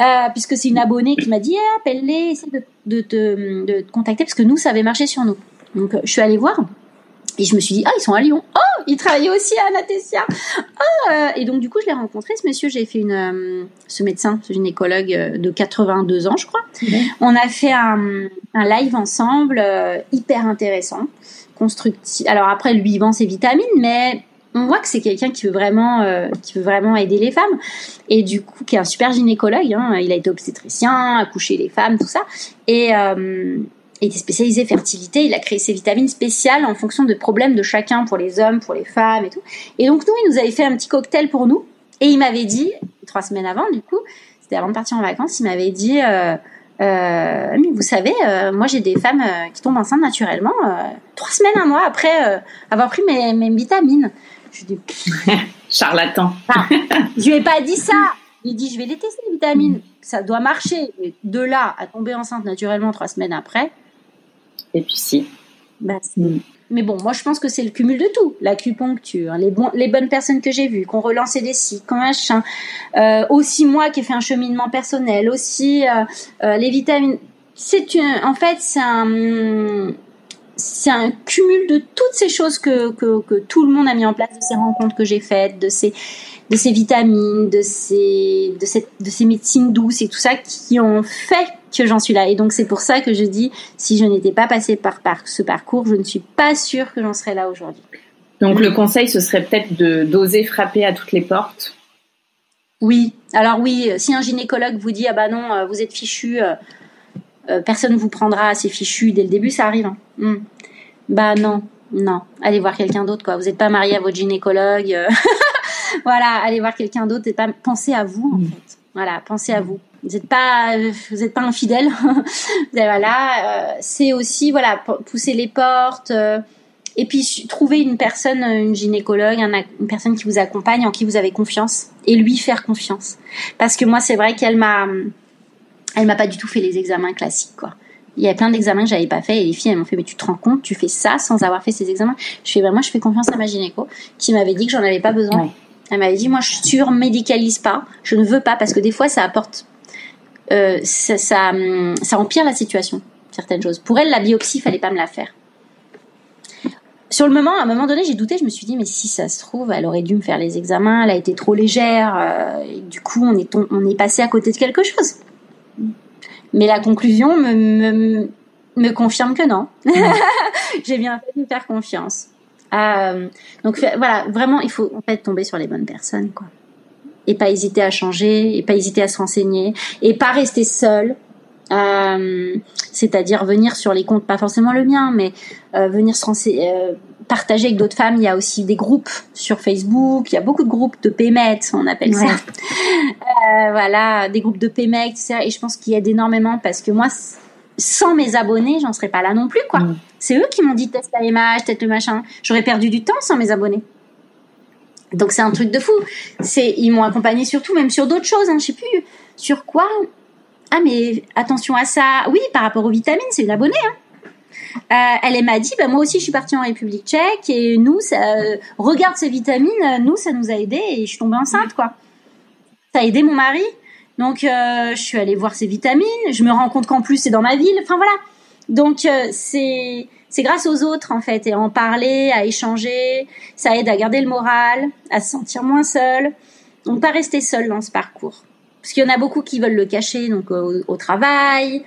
euh, puisque c'est une abonnée qui m'a dit eh, appelle-les, essaie de, te contacter, parce que nous, ça avait marché sur nous. Donc, je suis allée voir. Et je me suis dit, ah, ils sont à Lyon. Oh, ils travaillaient aussi à Anastasia. Oh, euh, et donc, du coup, je l'ai rencontré, ce monsieur. J'ai fait une, euh, ce médecin, ce gynécologue euh, de 82 ans, je crois. On a fait un, un live ensemble, hyper intéressant, constructif. Alors après, lui, il vend ses vitamines, mais on voit que c'est quelqu'un qui veut vraiment, qui veut vraiment aider les femmes. Et du coup, qui est un super gynécologue. Hein, il a été obstétricien, accouché les femmes, tout ça. Et il était spécialisé fertilité, il a créé ses vitamines spéciales en fonction de problèmes de chacun, pour les hommes, pour les femmes et tout. Et donc nous, il nous avait fait un petit cocktail pour nous, et il m'avait dit, trois semaines avant du coup, c'était avant de partir en vacances, il m'avait dit, euh, euh, vous savez, euh, moi j'ai des femmes euh, qui tombent enceintes naturellement, trois semaines, un mois après avoir pris mes, mes vitamines. Je dis, charlatan. je lui ai pas dit ça. Il dit, je vais les tester les vitamines, ça doit marcher. de là à tomber enceinte naturellement trois semaines après, et puis si. Bah, mm. Mais bon, moi je pense que c'est le cumul de tout. L'acupuncture, les, les bonnes personnes que j'ai vues, qui ont relancé des sites, comme machin. Euh, aussi moi qui ai fait un cheminement personnel, aussi euh, euh, les vitamines. C'est en fait, c'est un, c'est un cumul de toutes ces choses que, que, que, tout le monde a mis en place, de ces rencontres que j'ai faites, de ces, de ces vitamines, de ces, de, cette, de ces médecines douces et tout ça qui ont fait que j'en suis là. Et donc c'est pour ça que je dis, si je n'étais pas passée par, par ce parcours, je ne suis pas sûre que j'en serais là aujourd'hui. Donc le conseil, ce serait peut-être de d'oser frapper à toutes les portes. Oui. Alors oui, si un gynécologue vous dit ah bah non, euh, vous êtes fichu, euh, euh, personne ne vous prendra assez fichu dès le début, ça arrive. Hein. Hmm. Bah non, non. Allez voir quelqu'un d'autre quoi. Vous n'êtes pas marié à votre gynécologue. voilà, allez voir quelqu'un d'autre et pas pensez à vous en hmm. fait. Voilà, pensez à vous. Vous n'êtes pas vous êtes pas infidèle voilà euh, c'est aussi voilà pousser les portes euh, et puis trouver une personne une gynécologue une personne qui vous accompagne en qui vous avez confiance et lui faire confiance. Parce que moi c'est vrai qu'elle m'a elle m'a pas du tout fait les examens classiques quoi. Il y a plein d'examens que j'avais pas fait et les filles elles m'ont fait mais tu te rends compte tu fais ça sans avoir fait ces examens? Je fais bah, moi je fais confiance à ma gynéco qui m'avait dit que j'en avais pas besoin Elle m'avait dit, moi, je surmédicalise pas. Je ne veux pas parce que des fois, ça apporte euh, ça, ça, ça, empire la situation, certaines choses. Pour elle, la biopsie, il fallait pas me la faire. Sur le moment, à un moment donné, j'ai douté. Je me suis dit, mais si ça se trouve, elle aurait dû me faire les examens. Elle a été trop légère. Euh, et du coup, on est, on est passé à côté de quelque chose. Mais la conclusion me, me, me confirme que non. j'ai bien fait de me faire confiance. Euh, donc voilà, vraiment, il faut en fait tomber sur les bonnes personnes, quoi. Et pas hésiter à changer et pas hésiter à se renseigner et pas rester seul. Euh, c'est-à-dire venir sur les comptes pas forcément le mien mais euh, venir se renseigner partager avec d'autres femmes. Il y a aussi des groupes sur Facebook. Il y a beaucoup de groupes de PMET on appelle ça. Voilà des groupes de PMET etc. et je pense qu'il y aide énormément parce que moi sans mes abonnés j'en serais pas là non plus quoi mm. c'est eux qui m'ont dit teste la image teste le machin j'aurais perdu du temps sans mes abonnés donc c'est un truc de fou. C'est ils m'ont accompagné surtout même sur d'autres choses. Hein, je sais plus sur quoi. Ah mais attention à ça. Oui, par rapport aux vitamines, c'est une abonnée. Hein. Euh, elle m'a dit, bah, moi aussi je suis partie en République Tchèque et nous, ça, euh, regarde ces vitamines, nous ça nous a aidé et je suis tombée enceinte quoi. Ça a aidé mon mari, donc euh, je suis allée voir ces vitamines. Je me rends compte qu'en plus c'est dans ma ville. Enfin voilà. Donc c'est c'est grâce aux autres en fait et en parler, à échanger, ça aide à garder le moral, à se sentir moins seul. Donc pas rester seul dans ce parcours. Parce qu'il y en a beaucoup qui veulent le cacher donc au, travail,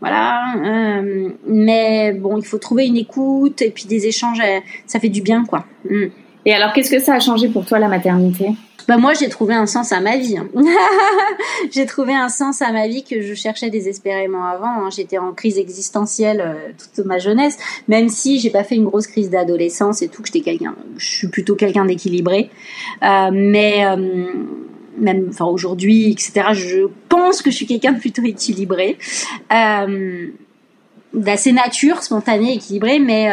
voilà. Euh, mais bon, il faut trouver une écoute et puis des échanges, euh, ça fait du bien quoi. Mm. Et alors, qu'est-ce que ça a changé pour toi la maternité? Bah moi j'ai trouvé un sens à ma vie. J'ai trouvé un sens à ma vie que je cherchais désespérément avant. Hein. J'étais en crise existentielle euh, toute ma jeunesse, même si j'ai pas fait une grosse crise d'adolescence et tout. J'étais quelqu'un, je suis plutôt quelqu'un d'équilibré, euh, mais euh, même enfin aujourd'hui etc. Je pense que je suis quelqu'un de plutôt équilibré. d'assez nature, spontané, équilibré, mais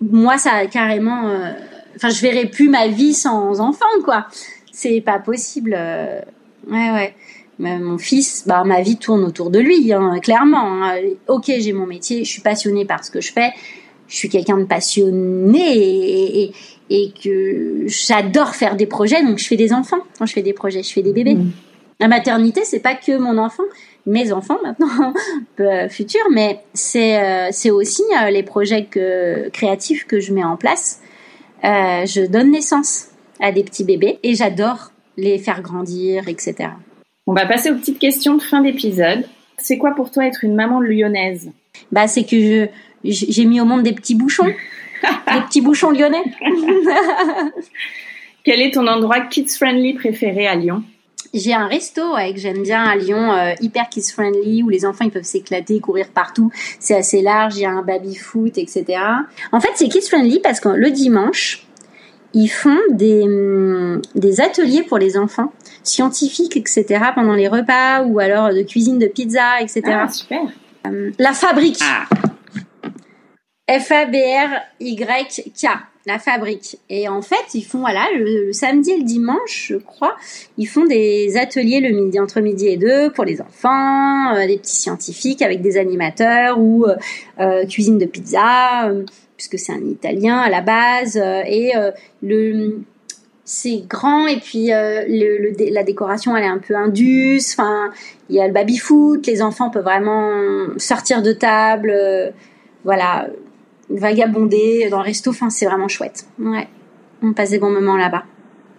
moi ça a carrément enfin, je verrai plus ma vie sans enfant, quoi. C'est pas possible. Euh, ouais, ouais. mon fils, bah, ma vie tourne autour de lui, hein, clairement. Hein. Ok, j'ai mon métier, je suis passionnée par ce que je fais. Je suis quelqu'un de passionné et, et, que j'adore faire des projets, donc je fais des enfants quand je fais des projets, je fais des bébés. Mmh. La maternité, c'est pas que mon enfant, mes enfants maintenant futurs, mais c'est c'est aussi les projets que, créatifs que je mets en place. je donne naissance à des petits bébés et j'adore les faire grandir, etc. On va passer aux petites questions de fin d'épisode. C'est quoi pour toi être une maman lyonnaise? Bah, c'est que je j'ai mis au monde des petits bouchons, des petits bouchons lyonnais. Quel est ton endroit kids friendly préféré à Lyon? J'ai un resto que j'aime bien à Lyon, euh, hyper kids friendly, où les enfants ils peuvent s'éclater, courir partout. C'est assez large, il y a un baby foot, etc. En fait, c'est kids friendly parce que le dimanche, ils font des, hum, des ateliers pour les enfants, scientifiques, etc., pendant les repas, ou alors de cuisine de pizza, etc. Ah, super. Hum, la fabrique. Ah. F-A-B-R-Y-K. La fabrique. Et en fait, ils font, voilà, le, samedi et le dimanche, je crois, ils font des ateliers le midi, entre midi et deux, pour les enfants, euh, des petits scientifiques avec des animateurs, ou euh, euh cuisine de pizza. Puisque c'est un italien à la base et le c'est grand et puis le, la décoration elle est un peu indus enfin il y a le baby foot les enfants peuvent vraiment sortir de table voilà vagabonder dans le resto. Enfin c'est vraiment chouette. Ouais. On passe des bons moments là-bas.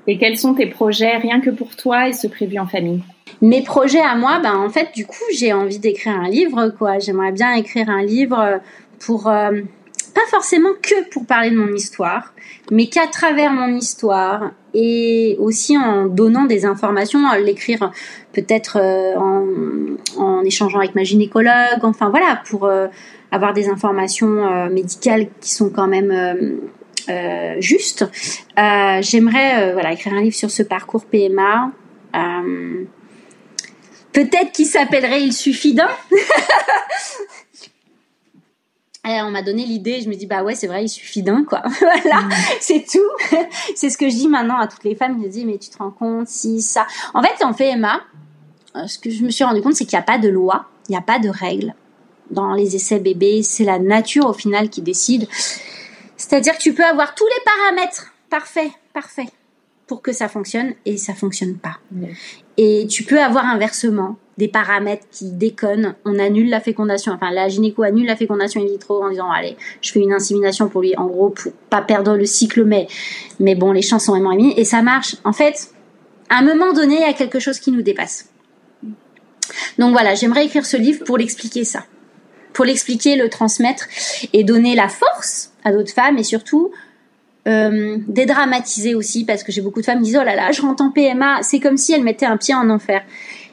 Et quels sont tes projets rien que pour toi et ce prévu en famille? Mes projets à moi ben en fait du coup j'ai envie d'écrire un livre quoi. J'aimerais bien écrire un livre pour pas forcément que pour parler de mon histoire, mais qu'à travers mon histoire et aussi en donnant des informations, l'écrire peut-être euh, en, en, échangeant avec ma gynécologue, enfin voilà, pour euh, avoir des informations euh, médicales qui sont quand même justes. J'aimerais voilà écrire un livre sur ce parcours PMA. Peut-être qu'il s'appellerait Il suffit d'un. Et on m'a donné l'idée, je me dis bah ouais c'est vrai, il suffit d'un quoi. voilà, mm. c'est tout. c'est ce que je dis maintenant à toutes les femmes. Je dis mais tu te rends compte si ça. En fait en PMA, euh, ce que je me suis rendu compte c'est qu'il n'y a pas de loi, il n'y a pas de règles dans les essais bébés. C'est la nature au final qui décide. C'est-à-dire que tu peux avoir tous les paramètres parfaits, parfaits pour que ça fonctionne et ça fonctionne pas. Et tu peux avoir inversement des paramètres qui déconnent, on annule la fécondation, enfin la gynéco annule la fécondation in vitro en disant allez, je fais une insémination pour lui, en gros pour pas perdre le cycle, mais mais bon les chances sont vraiment émises et ça marche. En fait, à un moment donné, il y a quelque chose qui nous dépasse. Donc voilà, j'aimerais écrire ce livre pour l'expliquer ça, pour l'expliquer, le transmettre et donner la force à d'autres femmes et surtout euh, dédramatiser aussi parce que j'ai beaucoup de femmes qui disent oh là là je rentre en PMA c'est comme si elles mettaient un pied en enfer.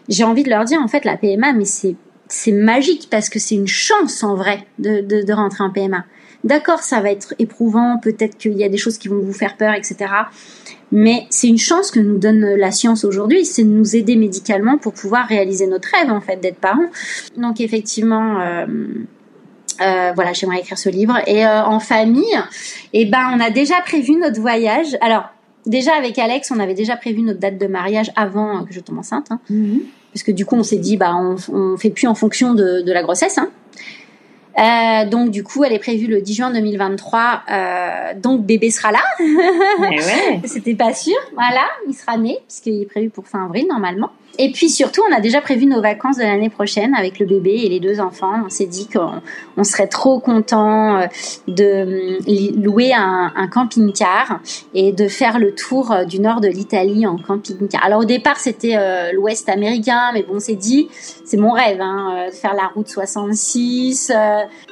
J'ai envie de leur dire en fait la PMA mais c'est c'est magique parce que c'est une chance en vrai de, de, de rentrer en PMA d'accord ça va être éprouvant peut-être qu'il y a des choses qui vont vous faire peur etc mais c'est une chance que nous donne la science aujourd'hui c'est de nous aider médicalement pour pouvoir réaliser notre rêve en fait d'être parents. Donc effectivement euh, euh, voilà, j'aimerais écrire ce livre. Et euh, en famille, eh ben, on a déjà prévu notre voyage. Alors, déjà avec Alex, on avait déjà prévu notre date de mariage avant que je tombe enceinte. Hein. Mhm. Parce que du coup, on s'est dit, bah, on, on fait plus en fonction de, de la grossesse. Hein. Euh, donc du coup, elle est prévue le 10 juin 2023. Euh, donc bébé sera là. ouais. C'était pas sûr. Voilà, il sera né puisqu'il est prévu pour fin avril normalement. Et puis surtout, on a déjà prévu nos vacances de l'année prochaine avec le bébé et les deux enfants. On s'est dit qu'on serait trop content euh, de hum, louer un, camping-car et de faire le tour euh, du nord de l'Italie en camping-car. Alors au départ, c'était euh, l'Ouest américain, mais bon, on s'est dit, c'est mon rêve, hein, de faire la route 66,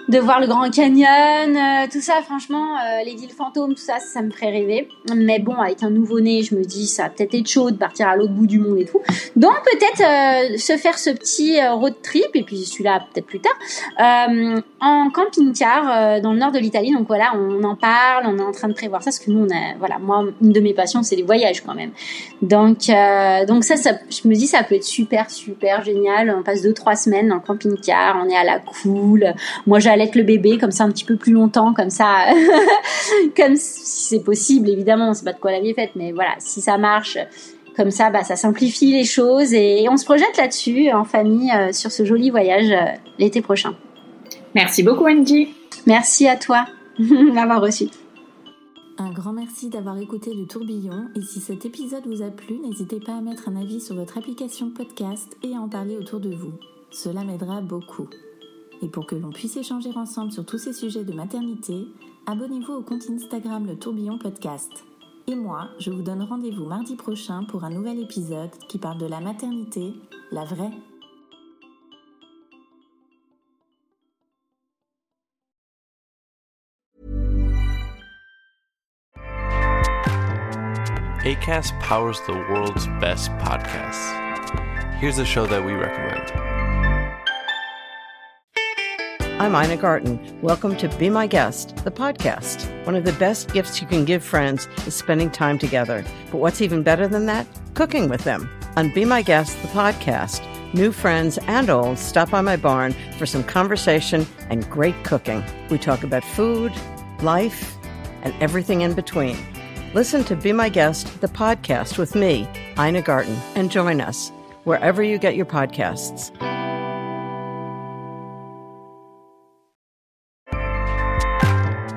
de voir le Grand Canyon, tout ça. Franchement, les villes fantômes, tout ça, ça me ferait rêver. Mais bon, avec un nouveau-né, je me dis, ça va peut-être être chaud de partir à l'autre bout du monde et tout. Donc peut-être euh, se faire ce petit euh, road trip, et puis celui-là peut-être plus tard, euh, en camping-car dans le nord de l'Italie. Donc voilà, on en parle, on est en train de prévoir ça, parce que nous, on a, voilà, moi, une de mes passions, c'est les voyages quand même. Donc, donc ça, je me dis, ça peut être super, super génial. On passe deux, trois semaines en camping-car, on est à la cool. Moi, j'allaite le bébé comme ça un petit peu plus longtemps, comme ça, comme si c'est possible, évidemment, on sait pas de quoi la vie est faite, mais voilà, si ça marche, comme ça, bah, ça simplifie les choses et on se projette là-dessus en famille euh, sur ce joli voyage euh, l'été prochain. Merci beaucoup Angie. Merci à toi de m'avoir reçu. Un grand merci d'avoir écouté le tourbillon et si cet épisode vous a plu, n'hésitez pas à mettre un avis sur votre application podcast et à en parler autour de vous. cela m'aidera beaucoup. Et pour que l'on puisse échanger ensemble sur tous ces sujets de maternité, abonnez-vous au compte Instagram Le Tourbillon Podcast. Et moi, je vous donne rendez-vous mardi prochain pour un nouvel épisode qui parle de la maternité, la vraie. ACAST powers the world's best podcasts. Here's a show that we recommend. I'm Ina Garten. Welcome to Be My Guest, the podcast. One of the best gifts you can give friends is spending time together. But what's even better than that? Cooking with them. On Be My Guest, the podcast, new friends and old stop by my barn for some conversation and great cooking. We talk about food, life, and everything in between. Listen to Be My Guest, the podcast with me, Ina Garten, and join us wherever you get your podcasts.